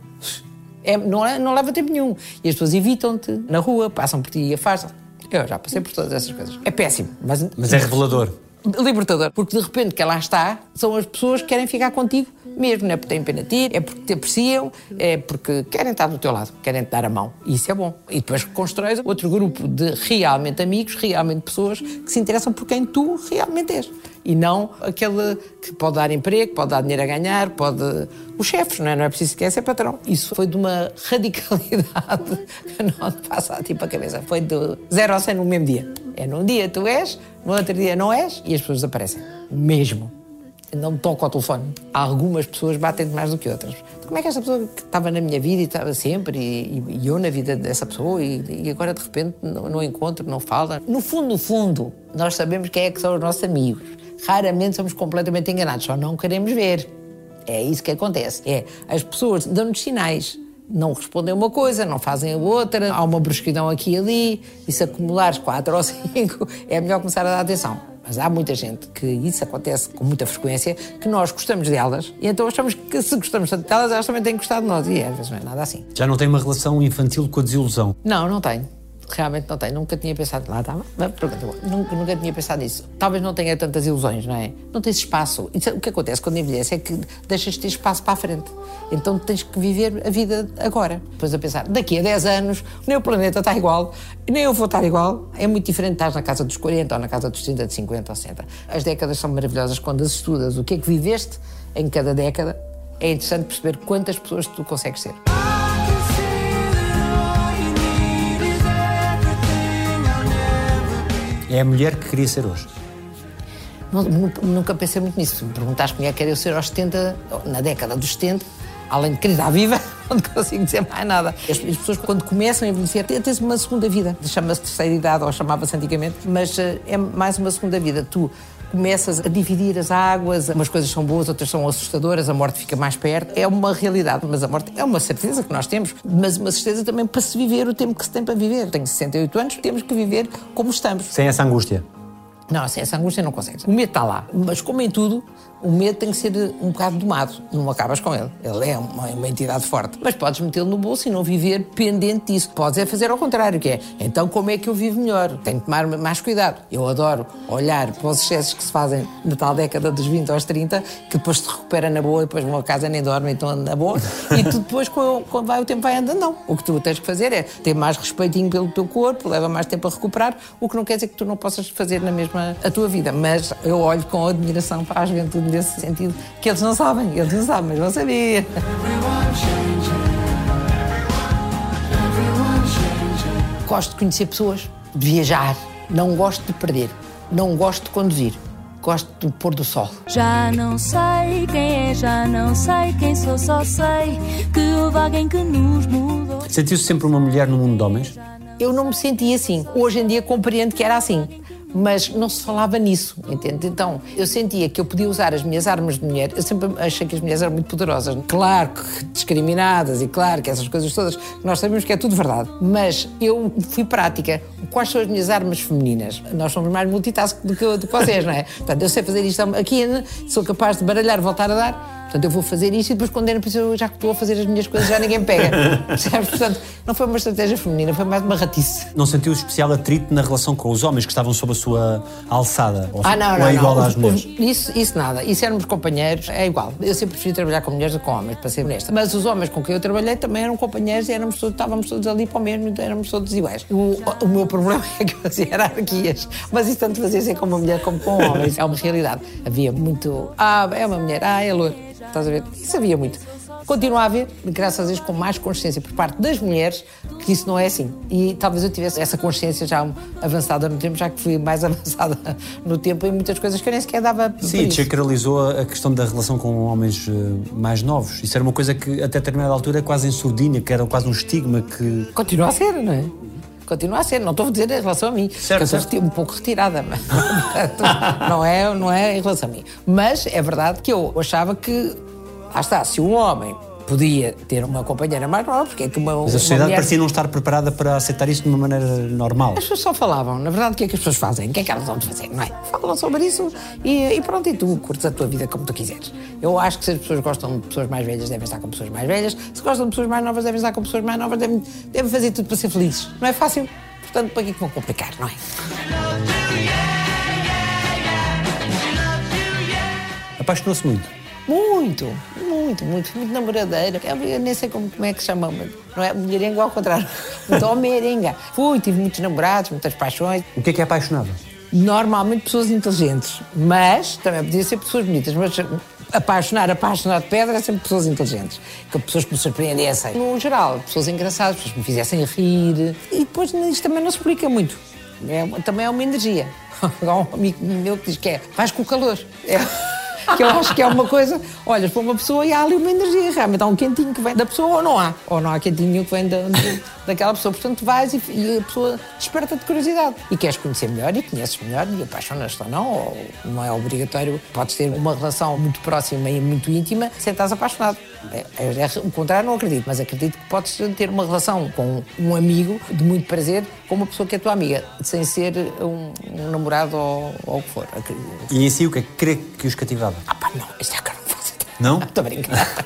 é, não, é- não leva tempo nenhum. E as pessoas evitam-te na rua, passam por ti e afastam. Eu já passei por todas essas coisas. É péssimo, mas, Mas é revelador. libertador. Porque de repente que ela está, são as pessoas que querem ficar contigo mesmo. Não é porque têm pena de ti, é porque te apreciam, é porque querem estar do teu lado, querem te dar a mão. E isso é bom. E depois constróis outro grupo de realmente amigos, realmente pessoas que se interessam por quem tu realmente és. E não aquele que pode dar emprego, pode dar dinheiro a ganhar, pode. Os chefes, não é? Não é preciso sequer ser patrão. Isso foi de uma radicalidade que não te passa a ti para a cabeça. Foi de zero a 100 no mesmo dia. É num dia tu és, no outro dia não és e as pessoas desaparecem. Mesmo. Não toco ao telefone. Algumas pessoas batem-te mais do que outras. Como é que esta pessoa que estava na minha vida e estava sempre, e, e eu na vida dessa pessoa, e, e agora de repente não, não encontro, não fala? No fundo, no fundo, nós sabemos quem é que são os nossos amigos. Raramente somos completamente enganados, só não queremos ver. É isso que acontece. É, as pessoas dão-nos sinais. Não respondem uma coisa, não fazem a outra, há uma brusquidão aqui e ali, e se acumulares quatro ou cinco, é melhor começar a dar atenção. Mas há muita gente que isso acontece com muita frequência, que nós gostamos delas, e então achamos que se gostamos tanto delas, elas também têm que gostar de nós. E às vezes não é nada assim. Já não tem uma relação infantil com a desilusão. Não, não tenho. Realmente não tenho. Nunca tinha pensado. Lá estava. Nunca, nunca tinha pensado nisso. Talvez não tenha tantas ilusões, não é? Não tens espaço. É- o que acontece quando envelhece é que deixas de ter espaço para a frente. Então tens que viver a vida agora. Depois a pensar, daqui a 10 anos, nem o planeta está igual, nem eu vou estar igual. É muito diferente estar na casa dos 40 ou na casa dos 30, de 50 ou 60. As décadas são maravilhosas quando as estudas. O que é que viveste em cada década? É interessante perceber quantas pessoas tu consegues ser. É a mulher que queria ser hoje. Nu- nu- Nunca pensei muito nisso. Se me perguntaste como é que eu ser aos 70, na década dos 70, além de querer estar viva, não consigo dizer mais nada. As, as pessoas, quando começam a envelhecer, têm uma segunda vida. Chama-se terceira idade, ou chamava-se antigamente, mas eh, é mais uma segunda vida. Tu começas a dividir as águas, umas coisas são boas, outras são assustadoras, a morte fica mais perto. É uma realidade, mas a morte é uma certeza que nós temos, mas uma certeza também para se viver o tempo que se tem para viver. Tenho 68 anos, temos que viver como estamos. Sem essa angústia. Não, sem essa angústia não consegues. O medo está lá. Mas como em tudo, o medo tem que ser um bocado domado. Não acabas com ele. Ele é uma, uma entidade forte. Mas podes metê-lo no bolso e não viver pendente disso. Podes é fazer ao contrário, que é, então como é que eu vivo melhor? Tenho que tomar mais cuidado. Eu adoro olhar para os excessos que se fazem na tal década dos 20 aos 30, que depois se recupera na boa, e depois vão a casa nem dormem, então anda na boa. E tu depois, quando quando vai o tempo, vai andando, não. O que tu tens que fazer é ter mais respeitinho pelo teu corpo, leva mais tempo a recuperar, o que não quer dizer que tu não possas fazer na mesma a tua vida. Mas eu olho com admiração para a juventude nesse sentido, que eles não sabem, eles não sabem, mas vão saber. Gosto de conhecer pessoas, de viajar, não gosto de perder, não gosto de conduzir. Gosto do pôr do sol. Já não sei quem é, já não sei quem sou, só sei que houve alguém que nos mudou. Sentiu-se sempre uma mulher no mundo de homens? Eu não me sentia assim. Hoje em dia compreendo que era assim. Mas não se falava nisso, entende? Então, eu sentia que eu podia usar as minhas armas de mulher. Eu sempre achei que as mulheres eram muito poderosas. Claro que discriminadas e claro que essas coisas todas, nós sabemos que é tudo verdade. Mas eu fui prática. Quais são as minhas armas femininas? Nós somos mais multitask do que, do que vocês, não é? Portanto, eu sei fazer isto aqui, sou capaz de baralhar, voltar a dar. Portanto, eu vou fazer isto e depois quando era preciso, já que estou a fazer as minhas coisas, já ninguém pega. Percebes? Portanto, não foi uma estratégia feminina, foi mais uma ratice. Não sentiu especial atrito na relação com os homens que estavam sob a sua alçada? Ou, Ah, não, ou não. é igual não. às mulheres? Isso, isso nada. E éramos companheiros, é igual. Eu sempre preferi trabalhar com mulheres do que com homens, para ser honesta. Mas os homens com quem eu trabalhei também eram companheiros e éramos todos, estávamos todos ali para o mesmo, então éramos todos iguais. O, o meu problema é que eu fazia hierarquias. Mas isso tanto fazia ser com uma mulher como com homens. É uma realidade. Havia muito. Ah, é uma mulher. Ah, é loura. Estás a ver? Isso havia muito. Continua a haver, graças a Deus, com mais consciência por parte das mulheres, que isso não é assim. E talvez eu tivesse essa consciência já avançada no tempo, já que fui mais avançada no tempo em muitas coisas que eu nem sequer dava Sim, desacralizou a a questão da relação com homens eh, mais novos. Isso era uma coisa que, até determinada altura, quase em surdina, que era quase um estigma que... Continua a ser, não é? Continua a ser, não estou a dizer em relação a mim, Certo, que eu sou um pouco retirada, mas não é, não é em relação a mim. Mas é verdade que eu achava que, lá está, se um homem podia ter uma companheira mais nova, porque é que uma, Mas a sociedade mulher... parecia não estar preparada para aceitar isto de uma maneira normal. As pessoas só falavam, na verdade, o que é que as pessoas fazem? O que é que elas vão fazer, não é? Falam sobre isso e, e pronto, e tu curtes a tua vida como tu quiseres. Eu acho que se as pessoas gostam de pessoas mais velhas, devem estar com pessoas mais velhas. Se gostam de pessoas mais novas, devem estar com pessoas mais novas, devem, devem fazer tudo para ser felizes. Não é fácil? Portanto, para que é que vão complicar, não é? Apaixonou-se muito. Muito, muito, muito, muito namoradeira. Eu, eu nem sei como, como é que se chama, mas não é mulherenga ao contrário. Muito homem-arenga. Fui, tive muitos namorados, muitas paixões. O que é que é apaixonada? normalmente pessoas inteligentes, mas também podia ser pessoas bonitas, mas apaixonar, apaixonar de pedra é sempre pessoas inteligentes, que pessoas que me surpreendessem. No geral, pessoas engraçadas, pessoas que me fizessem rir. E depois isto também não se explica muito. É, também é uma energia. Há um amigo meu que diz que é, vais com o calor. É, que eu acho que é uma coisa, olhas para uma pessoa e há ali uma energia, realmente há um quentinho que vem da pessoa ou não há, ou não há quentinho que vem da, de- daquela pessoa, portanto vais e, e a pessoa desperta de curiosidade e queres conhecer melhor e conheces melhor e apaixonas-te ou não, ou não é obrigatório, podes ter uma relação muito próxima e muito íntima sem estás apaixonado. É, é, é, o contrário não acredito, mas acredito que podes ter uma relação com um amigo de muito prazer com uma pessoa que é tua amiga, sem ser um, um namorado ou, ou o que for. E em si, o que é que que os cativava? Ah pá, não, isto é que eu não faço ideia. Não? Estou a brincar.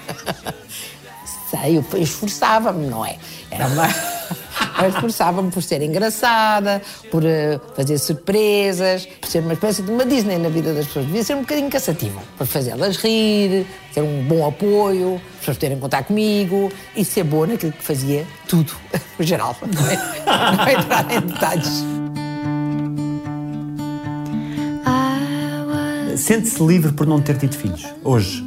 Sei, eu esforçava-me, não é? Era uma... Eu esforçava-me por ser engraçada, por eh, fazer surpresas, por ser uma espécie de uma Disney na vida das pessoas. Devia ser um bocadinho cansativa, para fazê-las rir, ter um bom apoio, as pessoas terem contato comigo e ser boa naquilo que fazia, tudo, no geral. Não é, não é entrar em detalhes. Sente-se livre por não ter tido filhos, hoje?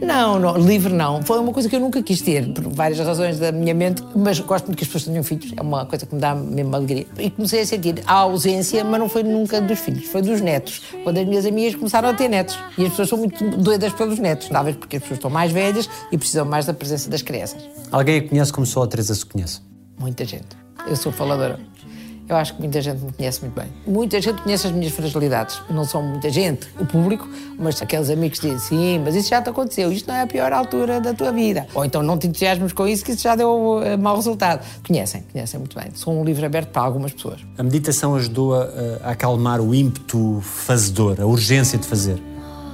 Não, não, livre não. Foi uma coisa que eu nunca quis ter, por várias razões da minha mente, mas gosto muito que as pessoas tenham filhos, é uma coisa que me dá mesmo alegria. E comecei a sentir a ausência, mas não foi nunca dos filhos, foi dos netos. Quando as minhas amigas começaram a ter netos. E as pessoas são muito doidas pelos netos, talvez porque as pessoas estão mais velhas e precisam mais da presença das crianças. Alguém a conhece como só a Teresa se conhece? Muita gente. Eu sou faladora. Eu acho que muita gente me conhece muito bem. Muita gente conhece as minhas fragilidades. Não são muita gente, o público, mas aqueles amigos que dizem sim, mas isso já te aconteceu, isto não é a pior altura da tua vida. Ou então não te entusiasmes com isso, que isso já deu eh, mau resultado. Conhecem, conhecem muito bem. Sou um livro aberto para algumas pessoas. A meditação ajudou a, a acalmar o ímpeto fazedor, a urgência de fazer?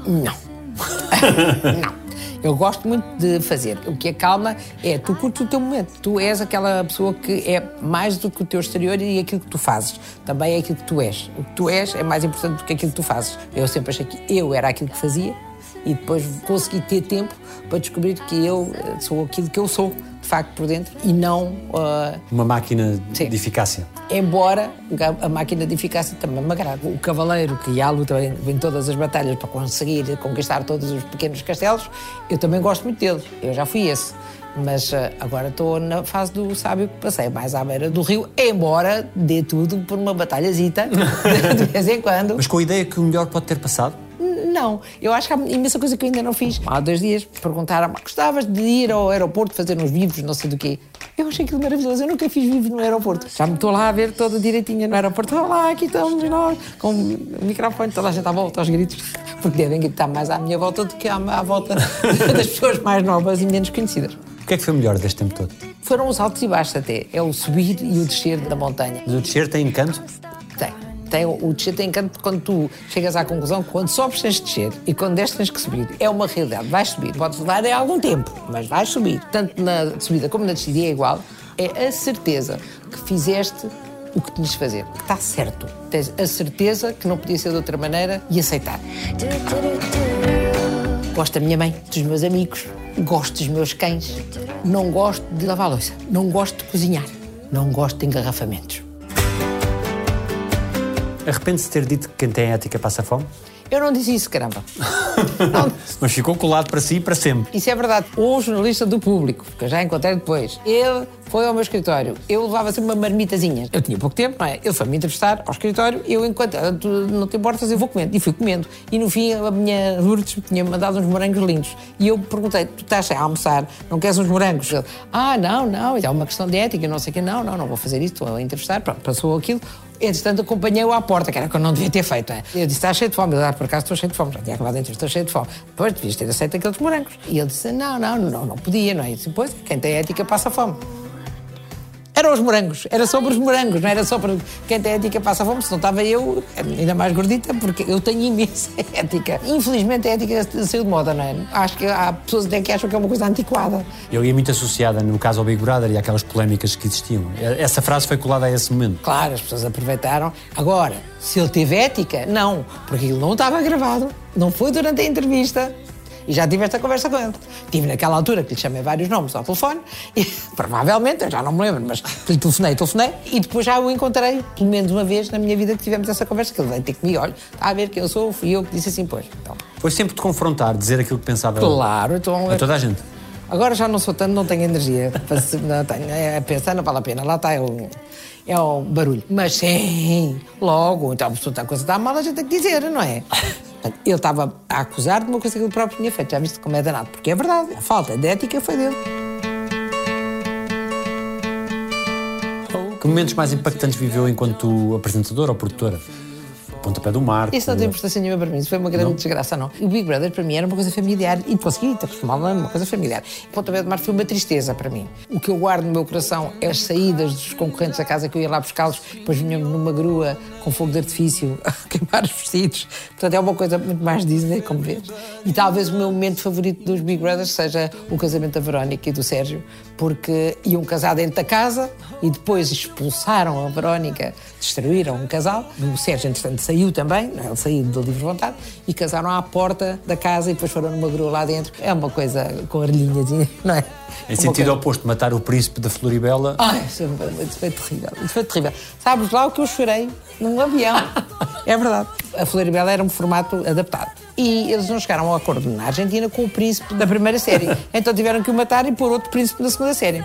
Não. não. Eu gosto muito de fazer. O que acalma é tu curtes o teu momento. Tu és aquela pessoa que é mais do que o teu exterior e aquilo que tu fazes. Também é aquilo que tu és. O que tu és é mais importante do que aquilo que tu fazes. Eu sempre achei que eu era aquilo que fazia e depois consegui ter tempo para descobrir que eu eh, sou aquilo que eu sou, facto, por dentro, e não ah, Uma máquina Sim. de eficácia? Embora a máquina de eficácia também me agrade. O cavaleiro que ia à luta em, em todas as batalhas para conseguir conquistar todos os pequenos castelos, eu também gosto muito dele. Eu já fui esse. Mas eh, agora estou na fase do sábio que passei mais à beira do rio, embora dê tudo por uma batalhazita de vez em quando. Mas com a ideia que o melhor pode ter passado? Não, eu acho que há imensa coisa que eu ainda não fiz. Há dois dias perguntaram gostavas de ir ao aeroporto fazer uns vivos, não sei do quê. Eu achei aquilo maravilhoso, eu nunca fiz vivos no aeroporto. Já me estou lá a ver toda direitinha no aeroporto. Olá, aqui estamos nós, com o microfone, toda a gente à volta, aos gritos. Porque devem gritar mais à minha volta do que à, à volta das pessoas mais novas e menos conhecidas. O que é que foi melhor deste tempo todo? Foram os altos e baixos até. É o subir e o descer da montanha. Mas o descer tem encanto? Tem. o, descer tem encanto quando tu chegas à conclusão que quando sobes tens de descer e quando desces tens que subir. É uma realidade. Vais subir. Podes levar é algum tempo, mas vais subir. Tanto na subida como na descida é igual. É a certeza que fizeste o que tinhas de fazer, que está certo. Tens a certeza que não podia ser de outra maneira e aceitar. Gosto da minha mãe, dos meus amigos, gosto dos meus cães, não gosto de lavar louça, não gosto de cozinhar, não gosto de engarrafamentos. Arrepende-se de ter dito que quem tem ética passa fome? Eu não disse isso, caramba. Mas ficou colado para si e para sempre. isso é verdade. Um jornalista do público, que eu já encontrei depois, ele foi ao meu escritório. Eu levava sempre uma marmitazinha. Eu tinha pouco tempo, não é? Ele foi-me entrevistar ao escritório eu, enquanto "Ah, tu não te importas, eu vou comendo. E fui comendo. E no fim, a minha Lourdes me tinha mandado uns morangos lindos. E eu perguntei: tu estás a almoçar, não queres uns morangos? Ele, ah, não, não, é uma questão de ética, não sei o quê. Não, não, não vou fazer isso, estou a entrevistar. Pronto, passou aquilo. Entretanto, acompanhei-o à porta, que era o que eu não devia ter feito. é? Eu disse: estás cheio de fome. Ele, ah, por acaso estou cheio de fome. Já tinha acabado a entrevista, estou cheio de fome. Depois devias ter aceito aqueles morangos. E ele disse: não, não, não, não podia, não é? Eu disse: pois, quem tem ética passa fome. Eram os morangos, era sobre os morangos, não era só para quem tem ética passa fome, se não estava eu ainda mais gordita, porque eu tenho imensa ética. Infelizmente a ética saiu de moda, não é? Acho que há pessoas até que acham que é uma coisa antiquada. Eu ia muito associada, no caso ao Big Brother e aquelas polémicas que existiam. Essa frase foi colada a esse momento. Claro, as pessoas aproveitaram. Agora, se ele teve ética, não, porque ele não estava gravado, não foi durante a entrevista. E já tive esta conversa com ele. Tive naquela altura que lhe chamei vários nomes ao telefone, e provavelmente, eu já não me lembro, mas lhe telefonei, telefonei, e depois já o encontrei, pelo menos uma vez na minha vida que tivemos essa conversa, que ele veio ter comigo, olha, está a ver quem eu sou, fui eu que disse assim, pois. Então, Foi sempre de confrontar, dizer aquilo que pensava claro, então. a toda a gente. Agora já não sou tanto, não tenho energia. não tenho, é a pensar, não vale a pena. Lá está é o, é o barulho. Mas sim, logo, então a pessoa está a coisa está mal, a gente tem que dizer, não é? Ele estava a acusar de uma coisa que ele próprio tinha feito. Já viste como é danado? Porque é verdade, a falta de ética foi dele. Que momentos mais impactantes viveu enquanto apresentadora ou produtora? Pontapé do Mar. Isso não tem importância nenhuma para mim, isso foi uma grande desgraça, não. O Big Brother para mim era uma coisa familiar e consegui transformá-la numa coisa familiar. O Pontapé do Mar foi uma tristeza para mim. O que eu guardo no meu coração é as saídas dos concorrentes da casa que eu ia lá buscá-los, depois vinham numa grua com fogo de artifício a queimar os vestidos. Portanto, é uma coisa muito mais Disney, como vês. E talvez o meu momento favorito dos Big Brothers seja o casamento da Verónica e do Sérgio, porque iam casar dentro da casa e depois expulsaram a Verónica, destruíram um casal. O Sérgio, entretanto, saiu também, não é? ele saiu de livre vontade, e casaram à porta da casa e depois foram numa grua lá dentro. É uma coisa com arlinhas, não é? Em Uma sentido coisa- oposto, matar o príncipe da Floribela. Ai, isso foi, isso foi terrível, isso foi terrível. Sabes lá o que eu chorei num avião? é verdade. A Floribela era um formato adaptado. E eles não chegaram ao acordo na Argentina com o príncipe da primeira série. Então tiveram que o matar e pôr outro príncipe da segunda série.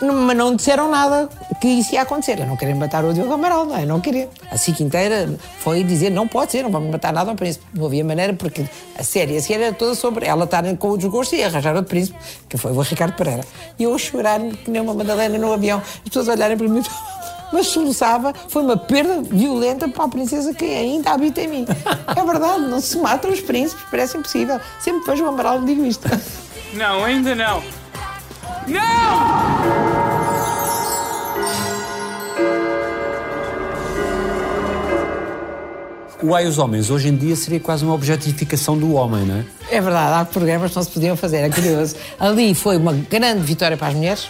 Mas não disseram nada que isso ia acontecer. Eu não queria matar o Diogo Amaral, não é? Não queria. A SIC inteira foi dizer, não pode ser, não vamos matar nada ao príncipe. Não havia maneira, porque a série, a série era toda sobre ela estar com o desgosto e arranjar outro príncipe, que foi o Ricardo Pereira. E eu a chorar que nem uma Madalena no avião. As pessoas olharem para mim, mas soluçava. Foi uma perda violenta para a princesa que ainda habita em mim. É verdade, não se matam os príncipes, parece impossível. Sempre vejo o Amaral digo isto. Não, ainda não. Não! O Ai os Homens, hoje em dia, seria quase uma objetificação do homem, não é? É verdade, há programas que não se podiam fazer, é curioso. Ali foi uma grande vitória para as mulheres,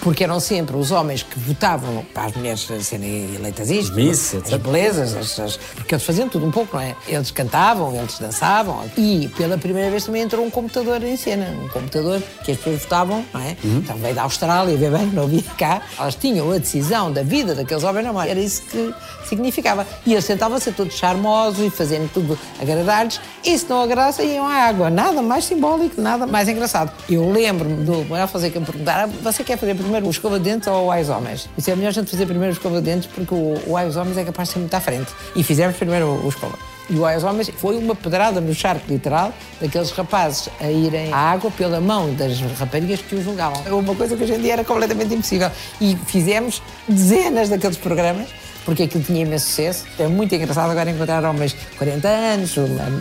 porque eram sempre os homens que votavam para as mulheres serem eleitas isto, Miss, as belezas, as- as- porque eles faziam tudo um pouco, não é? Eles cantavam, eles dançavam e pela primeira vez também entrou um computador em cena, um computador que as pessoas votavam, não é? Então veio da Austrália, vê bem, não havia cá. Elas tinham a decisão da vida daqueles homens na mão, era isso que significava. E eles tentavam ser todos charmosos e fazendo tudo agradar-lhes, e se não agradasse, iam à água. Nada mais simbólico, nada mais engraçado. Eu lembro-me do Manuel Fonseca me perguntar: "Ah, você quer fazer primeiro o escova de dentes ou o Ais Homens? Isso é melhor a gente fazer primeiro o escova de dentes porque o, o Ais Homens é capaz de ser muito à frente. E fizemos primeiro o, escova. E o Ais Homens foi uma pedrada no charco literal daqueles rapazes a irem à água pela mão das raparigas que o julgavam. É uma coisa que hoje em dia era completamente impossível. E fizemos dezenas daqueles programas porque aquilo tinha imenso sucesso. É muito engraçado agora encontrar homens de 40 anos,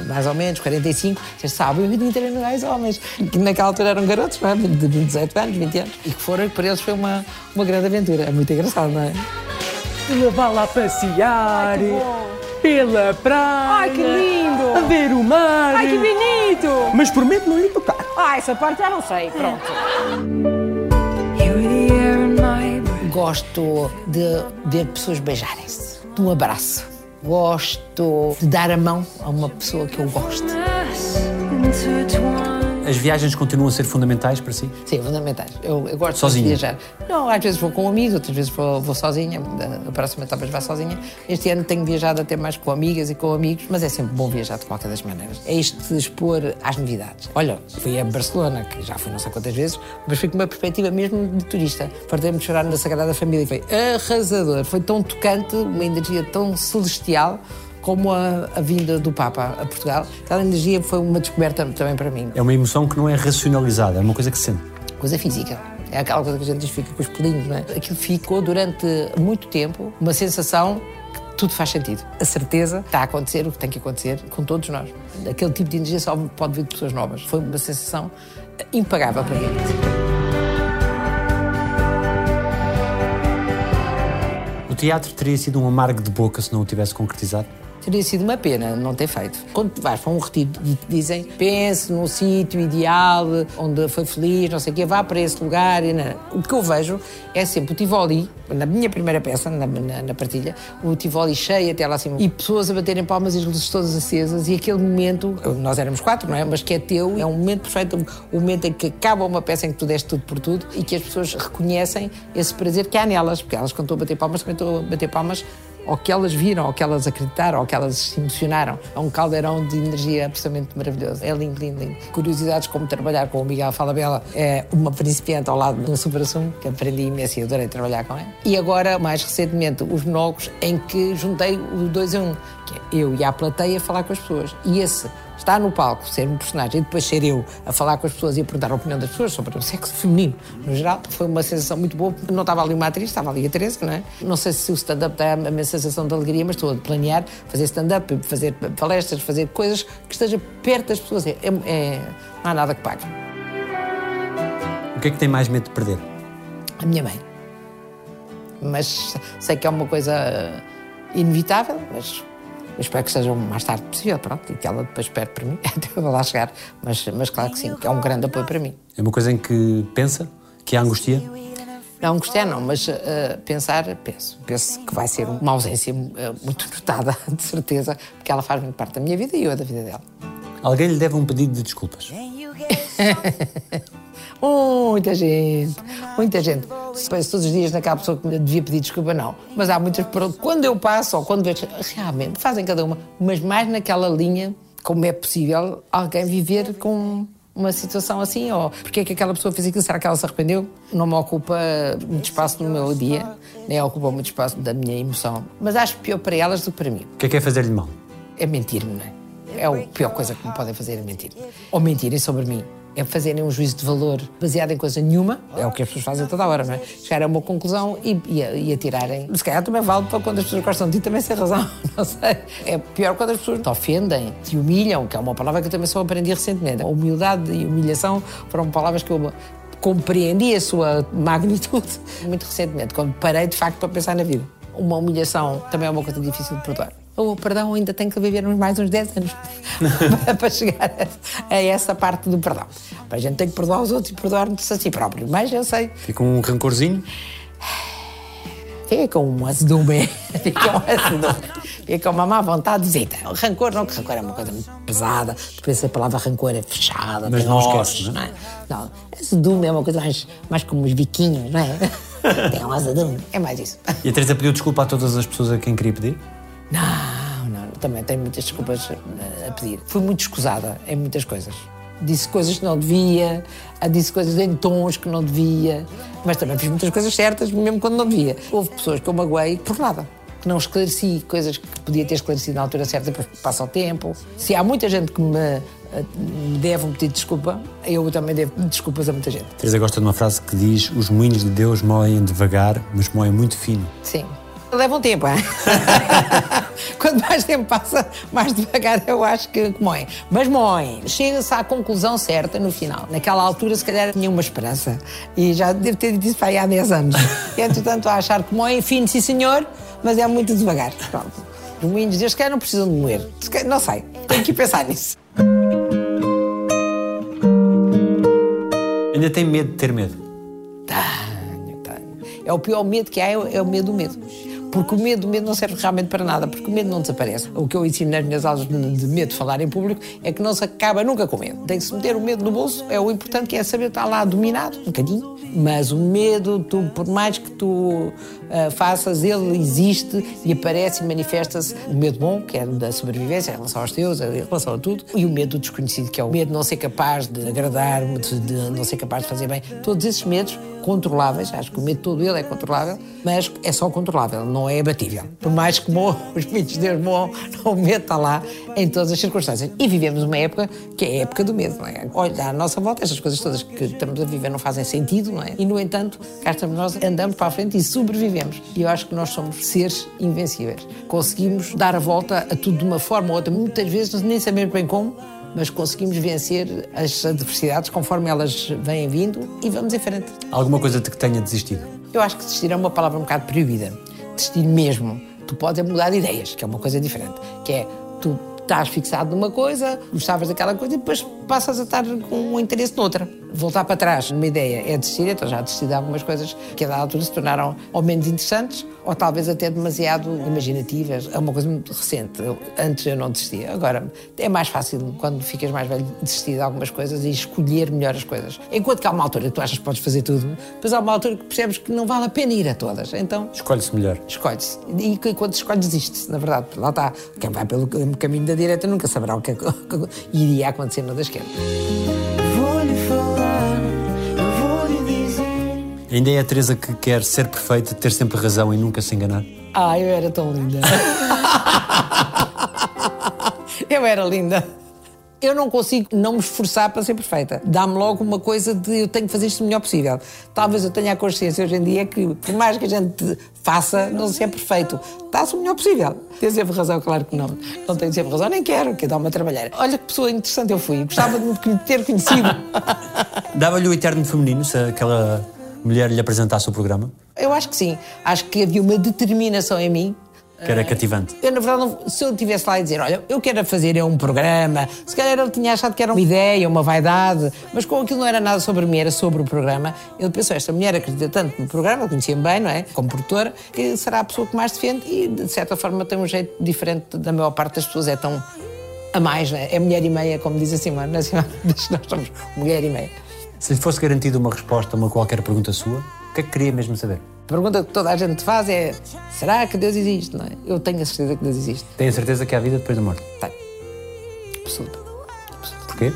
mais ou menos, 45, vocês sabem, eu vim treinar homens, que naquela altura eram garotos, não é? de 18 anos, 20 anos, e que foram, para eles foi uma, uma grande aventura. É muito engraçado, não é? Levá-la a passear. Pela praia. Ai, que lindo! A ver o mar. Ai, que bonito! Mas prometo não ir tocar. Ah, essa parte já não sei. Pronto. Gosto de ver pessoas beijarem-se, de um abraço. Gosto de dar a mão a uma pessoa que eu gosto. As viagens continuam a ser fundamentais para si? Sim, fundamentais. Eu, eu gosto de viajar. Não, às vezes vou com amigos, outras vezes vou, vou sozinha. Da próxima talvez vá sozinha. Este ano tenho viajado até mais com amigas e com amigos, mas é sempre bom viajar de qualquer das maneiras. É isto de expor às novidades. Olha, fui a Barcelona, que já fui não sei quantas vezes, mas fui com uma perspectiva mesmo de turista. Fartei-me de chorar na Sagrada Família. Foi arrasador, foi tão tocante, uma energia tão celestial como a, a vinda do Papa a Portugal. Aquela energia foi uma descoberta também para mim. É uma emoção que não é racionalizada, é uma coisa que se sente. Coisa física. É aquela coisa que a gente diz fica com os pelinhos, não é? Aquilo ficou durante muito tempo uma sensação que tudo faz sentido. A certeza está a acontecer o que tem que acontecer com todos nós. Aquele tipo de energia só pode vir de pessoas novas. Foi uma sensação impagável para mim. O teatro teria sido um amargo de boca se não o tivesse concretizado? Teria sido uma pena não ter feito. Quando vais para um retiro dizem pense num sítio ideal, onde foi feliz, não sei o quê, vá para esse lugar. E. O que eu vejo é sempre o Tivoli, na minha primeira peça, na, na, na partilha, o Tivoli cheio até lá acima, e pessoas a baterem palmas e as luzes todas acesas, e aquele momento, nós éramos quatro, não é? Mas que é teu, é um momento perfeito, o momento em que acaba uma peça em que tu deste tudo por tudo e que as pessoas reconhecem esse prazer que há nelas, porque elas, quando estão a bater palmas, também estão a bater palmas ou que elas viram, ou que elas acreditaram, ou que elas se emocionaram. É um caldeirão de energia absolutamente maravilhoso. É lindo, lindo, lindo. Curiosidades como trabalhar com o Miguel Falabella, é uma principiante ao lado de um super-assumo, que aprendi imenso e adorei trabalhar com ele. E agora, mais recentemente, os monólogos em que juntei o dois em um, que é eu e a plateia falar com as pessoas. E esse estar no palco, ser um personagem e depois ser eu a falar com as pessoas e a perguntar a opinião das pessoas sobre o sexo feminino, no geral, foi uma sensação muito boa. Não estava ali uma atriz, estava ali a Teresa, não é? Não sei se o stand-up dá a mesma sensação de alegria, mas estou a planear fazer stand-up, fazer palestras, fazer coisas que esteja perto das pessoas. É, é- não há nada que pague. O que é que tem mais medo de perder? A minha mãe. Mas sei que é uma coisa inevitável, mas eu espero que seja o mais tarde possível, pronto, e que ela depois espere por mim até eu lá chegar. Mas, mas claro que sim, que é um grande apoio para mim. É uma coisa em que pensa, que é a angustia? Não, angustia não, mas eh, pensar, penso. Penso que vai ser uma ausência eh, muito notada, de certeza, porque ela faz muito parte da minha vida e eu da vida dela. Alguém lhe deve um pedido de desculpas. Muita gente, muita gente. Penso todos os dias naquela pessoa que me devia pedir desculpa, não. Mas há muitas quando eu passo ou quando vejo, realmente fazem cada uma, mas mais naquela linha, como é possível alguém viver com uma situação assim, ou porque é que aquela pessoa fez aquilo, será que ela se arrependeu? Não me ocupa muito espaço no meu dia, nem ocupa muito espaço da minha emoção. Mas acho pior para elas do que para mim. O que é que é fazer-lhe mal? É mentir-me, não é? É a pior coisa que me podem fazer é mentir. Ou mentirem sobre mim. É fazerem um juízo de valor baseado em coisa nenhuma, é o que as pessoas fazem toda a hora, não é? Chegar a uma conclusão e, e, e atirarem. Se calhar também vale para quando as pessoas gostam de ti também sem razão, não sei. É pior quando as pessoas te ofendem, te humilham, que é uma palavra que eu também só aprendi recentemente. A humildade e humilhação foram palavras que eu compreendi a sua magnitude muito recentemente, quando parei de facto para pensar na vida. Uma humilhação também é uma coisa difícil de perdoar. O perdão ainda tem que viver mais uns 10 anos para chegar a, a essa parte do perdão. A gente tem que perdoar os outros e perdoar-nos a si próprio. Mas eu sei, Fica um rancorzinho? fica um azedume, fica um azedume, fica uma má vontadezita. O rancor não, que rancor é uma coisa muito pesada. Depois a palavra rancor é fechada, Mas não ossos, esquece, não é? não é? Não, azedume é uma coisa mais, mais como os biquinhos, não é? Tem um azedume, é mais isso. E a Teresa pediu desculpa a todas as pessoas a quem queria pedir? Não, não, também tenho muitas desculpas eh, a pedir. Fui muito escusada em muitas coisas. Disse coisas que não devia, disse coisas em tons que não devia, mas também fiz muitas coisas certas, mesmo quando não devia. Houve pessoas que eu magoei por nada. Que não esclareci coisas que podia ter esclarecido na altura certa, depois passa o tempo. Se há muita gente que me, ah, me deve um pedido de desculpa, eu também devo desculpas a muita gente. Teresa gosta de uma frase que diz: Os moinhos de Deus moem devagar, mas moem muito fino. Sim. Leva um tempo, hein? Quanto mais tempo passa, mais devagar eu acho que moem. Mas moem. Chega-se à conclusão certa no final. Naquela altura, se calhar, tinha uma esperança. E já devo ter dito isso para aí há 10 anos. E, entretanto, a achar que moem, fino, sim senhor, mas é muito devagar. Pronto. Os moinhos de Deus, se calhar, não precisam de moer. Não sei. Tenho que pensar nisso. Ainda tem medo de ter medo. Tenho, tenho. É o pior medo que há, é, é o medo do medo. Porque o medo do medo não serve realmente para nada, porque o medo não desaparece. O que eu ensino nas minhas aulas de medo de falar em público é que não se acaba nunca com medo. Tem que se meter o medo no bolso, é o importante que é saber estar lá dominado, um bocadinho. Mas o medo, tu, por mais que tu ah, faças, ele existe e aparece e manifesta-se. O medo bom, que é da sobrevivência em relação aos teus, em relação a tudo, e o medo do desconhecido, que é o medo de não ser capaz de agradar, de, de não ser capaz de fazer bem. Todos esses medos controláveis, acho que o medo todo ele é controlável, mas é só controlável, não é abatível. Por mais que morram, os mitos de morram, o medo está lá em todas as circunstâncias. E vivemos uma época que é a época do medo, não é? Olha, à nossa volta, estas coisas todas que estamos a viver não fazem sentido, não é? E, no entanto, cá estamos nós, andamos para a frente e sobrevivemos. E eu acho que nós somos seres invencíveis. Conseguimos dar a volta a tudo de uma forma ou outra, muitas vezes nem sabemos bem como, mas conseguimos vencer as adversidades conforme elas vêm vindo e vamos em frente. Alguma coisa de que tenha desistido? Eu acho que desistir é uma palavra um bocado proibida. Desistir mesmo. Tu podes é mudar de ideias, que é uma coisa diferente. Que é, tu estás fixado numa coisa, gostavas daquela coisa e depois passas a estar com um interesse noutra. Voltar para trás numa ideia é desistir, então já desisti de algumas coisas que a dada altura se tornaram ou menos interessantes ou talvez até demasiado imaginativas. É uma coisa muito recente. Eu- antes eu não desistia. Agora é mais fácil, quando ficas mais velho, desistir de algumas coisas e escolher melhor as coisas. Enquanto que há uma altura que tu achas que podes fazer tudo, depois há uma altura que percebes que não vale a pena ir a todas. Então Escolhe-se melhor. escolhe-se. E quando escolhes, desiste na verdade. Lá está. Quem vai pelo caminho da direita nunca saberá o que, é que iria acontecer no da esquerda. Ainda é a Teresa que quer ser perfeita, ter sempre razão e nunca se enganar? Ah, eu era tão linda. eu era linda. Eu não consigo não me esforçar para ser perfeita. Dá-me logo uma coisa de eu tenho que fazer isto o melhor possível. Talvez eu tenha a consciência hoje em dia que, por mais que a gente faça, não se é perfeito. Está-se o melhor possível. Tem sempre razão, claro que não. Não tenho sempre razão, nem quero, que dá uma trabalheira. Olha que pessoa interessante eu fui. Gostava de me ter conhecido. Dava-lhe o eterno feminino se aquela mulher lhe apresentasse o programa? Eu acho que sim. Acho que havia uma determinação em mim Que era cativante. Eu, na verdade, não- se eu estivesse lá e dizer, olha, eu quero fazer é um programa, se calhar ele tinha achado que era uma ideia, uma vaidade, mas como aquilo não era nada sobre mim, era sobre o programa, ele pensou, esta mulher acredita tanto no programa, eu conhecia-me bem, não é? Como produtora, que será a pessoa que mais defende e, de certa forma, tem um jeito diferente da maior parte das pessoas, é tão a mais, não é? É mulher e meia, como diz a Simone, na Simone diz que nós somos mulher e meia. Se lhe fosse garantida uma resposta a uma qualquer pergunta sua, o que é que queria mesmo saber? A pergunta que toda a gente faz é, será que Deus existe, não é? Eu tenho a certeza que Deus existe. Tem a certeza que há vida depois da morte? Tenho. Absoluta. Porquê?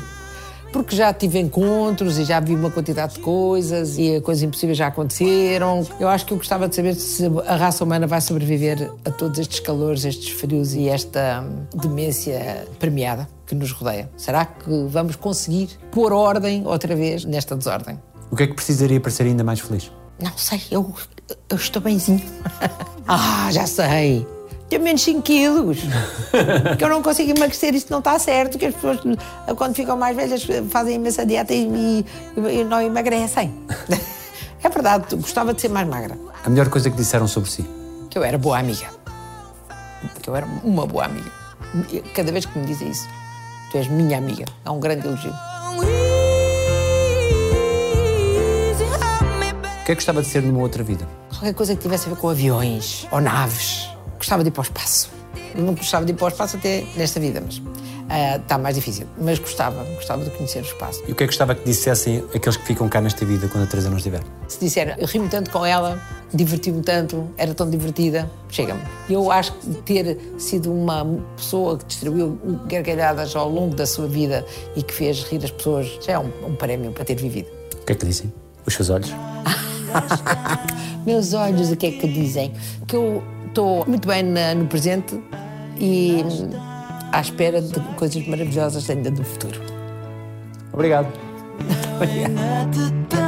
Porque já tive encontros e já vi uma quantidade de coisas e coisas impossíveis já aconteceram. Eu acho que eu gostava de saber se a raça humana vai sobreviver a todos estes calores, estes frios e esta hum, demência premiada que nos rodeia. Será que vamos conseguir pôr ordem outra vez nesta desordem? O que é que precisaria para ser ainda mais feliz? Não sei, eu, eu estou benzinho. ah, já sei. Tenho menos 5 quilos. que eu não consigo emagrecer, isto não está certo. Que as pessoas, quando ficam mais velhas, fazem imensa dieta e, e- e não emagrecem. é verdade, gostava de ser mais magra. A melhor coisa que disseram sobre si? Que eu era boa amiga. Que eu era uma boa amiga. Cada vez que me dizem isso, tu és minha amiga. É um grande elogio. O que é que gostava de ser numa outra vida? Qualquer coisa que tivesse a ver com aviões ou naves. Gostava de ir para o espaço. Não gostava de ir para o espaço até nesta vida, mas ah, está mais difícil. Mas gostava, gostava de conhecer o espaço. E o que é que gostava que dissessem aqueles que ficam cá nesta vida quando a Teresa não estiver? Se disser, eu ri-me tanto com ela, diverti-me tanto, era tão divertida, chega-me. Eu acho que ter sido uma pessoa que distribuiu gargalhadas ao longo da sua vida e que fez rir as pessoas, já é um, um prémio para ter vivido. O que é que dizem? Os seus olhos? Meus olhos, o que é que dizem? Que eu estou muito bem na- no presente e à espera de coisas maravilhosas ainda do futuro. Obrigado. Time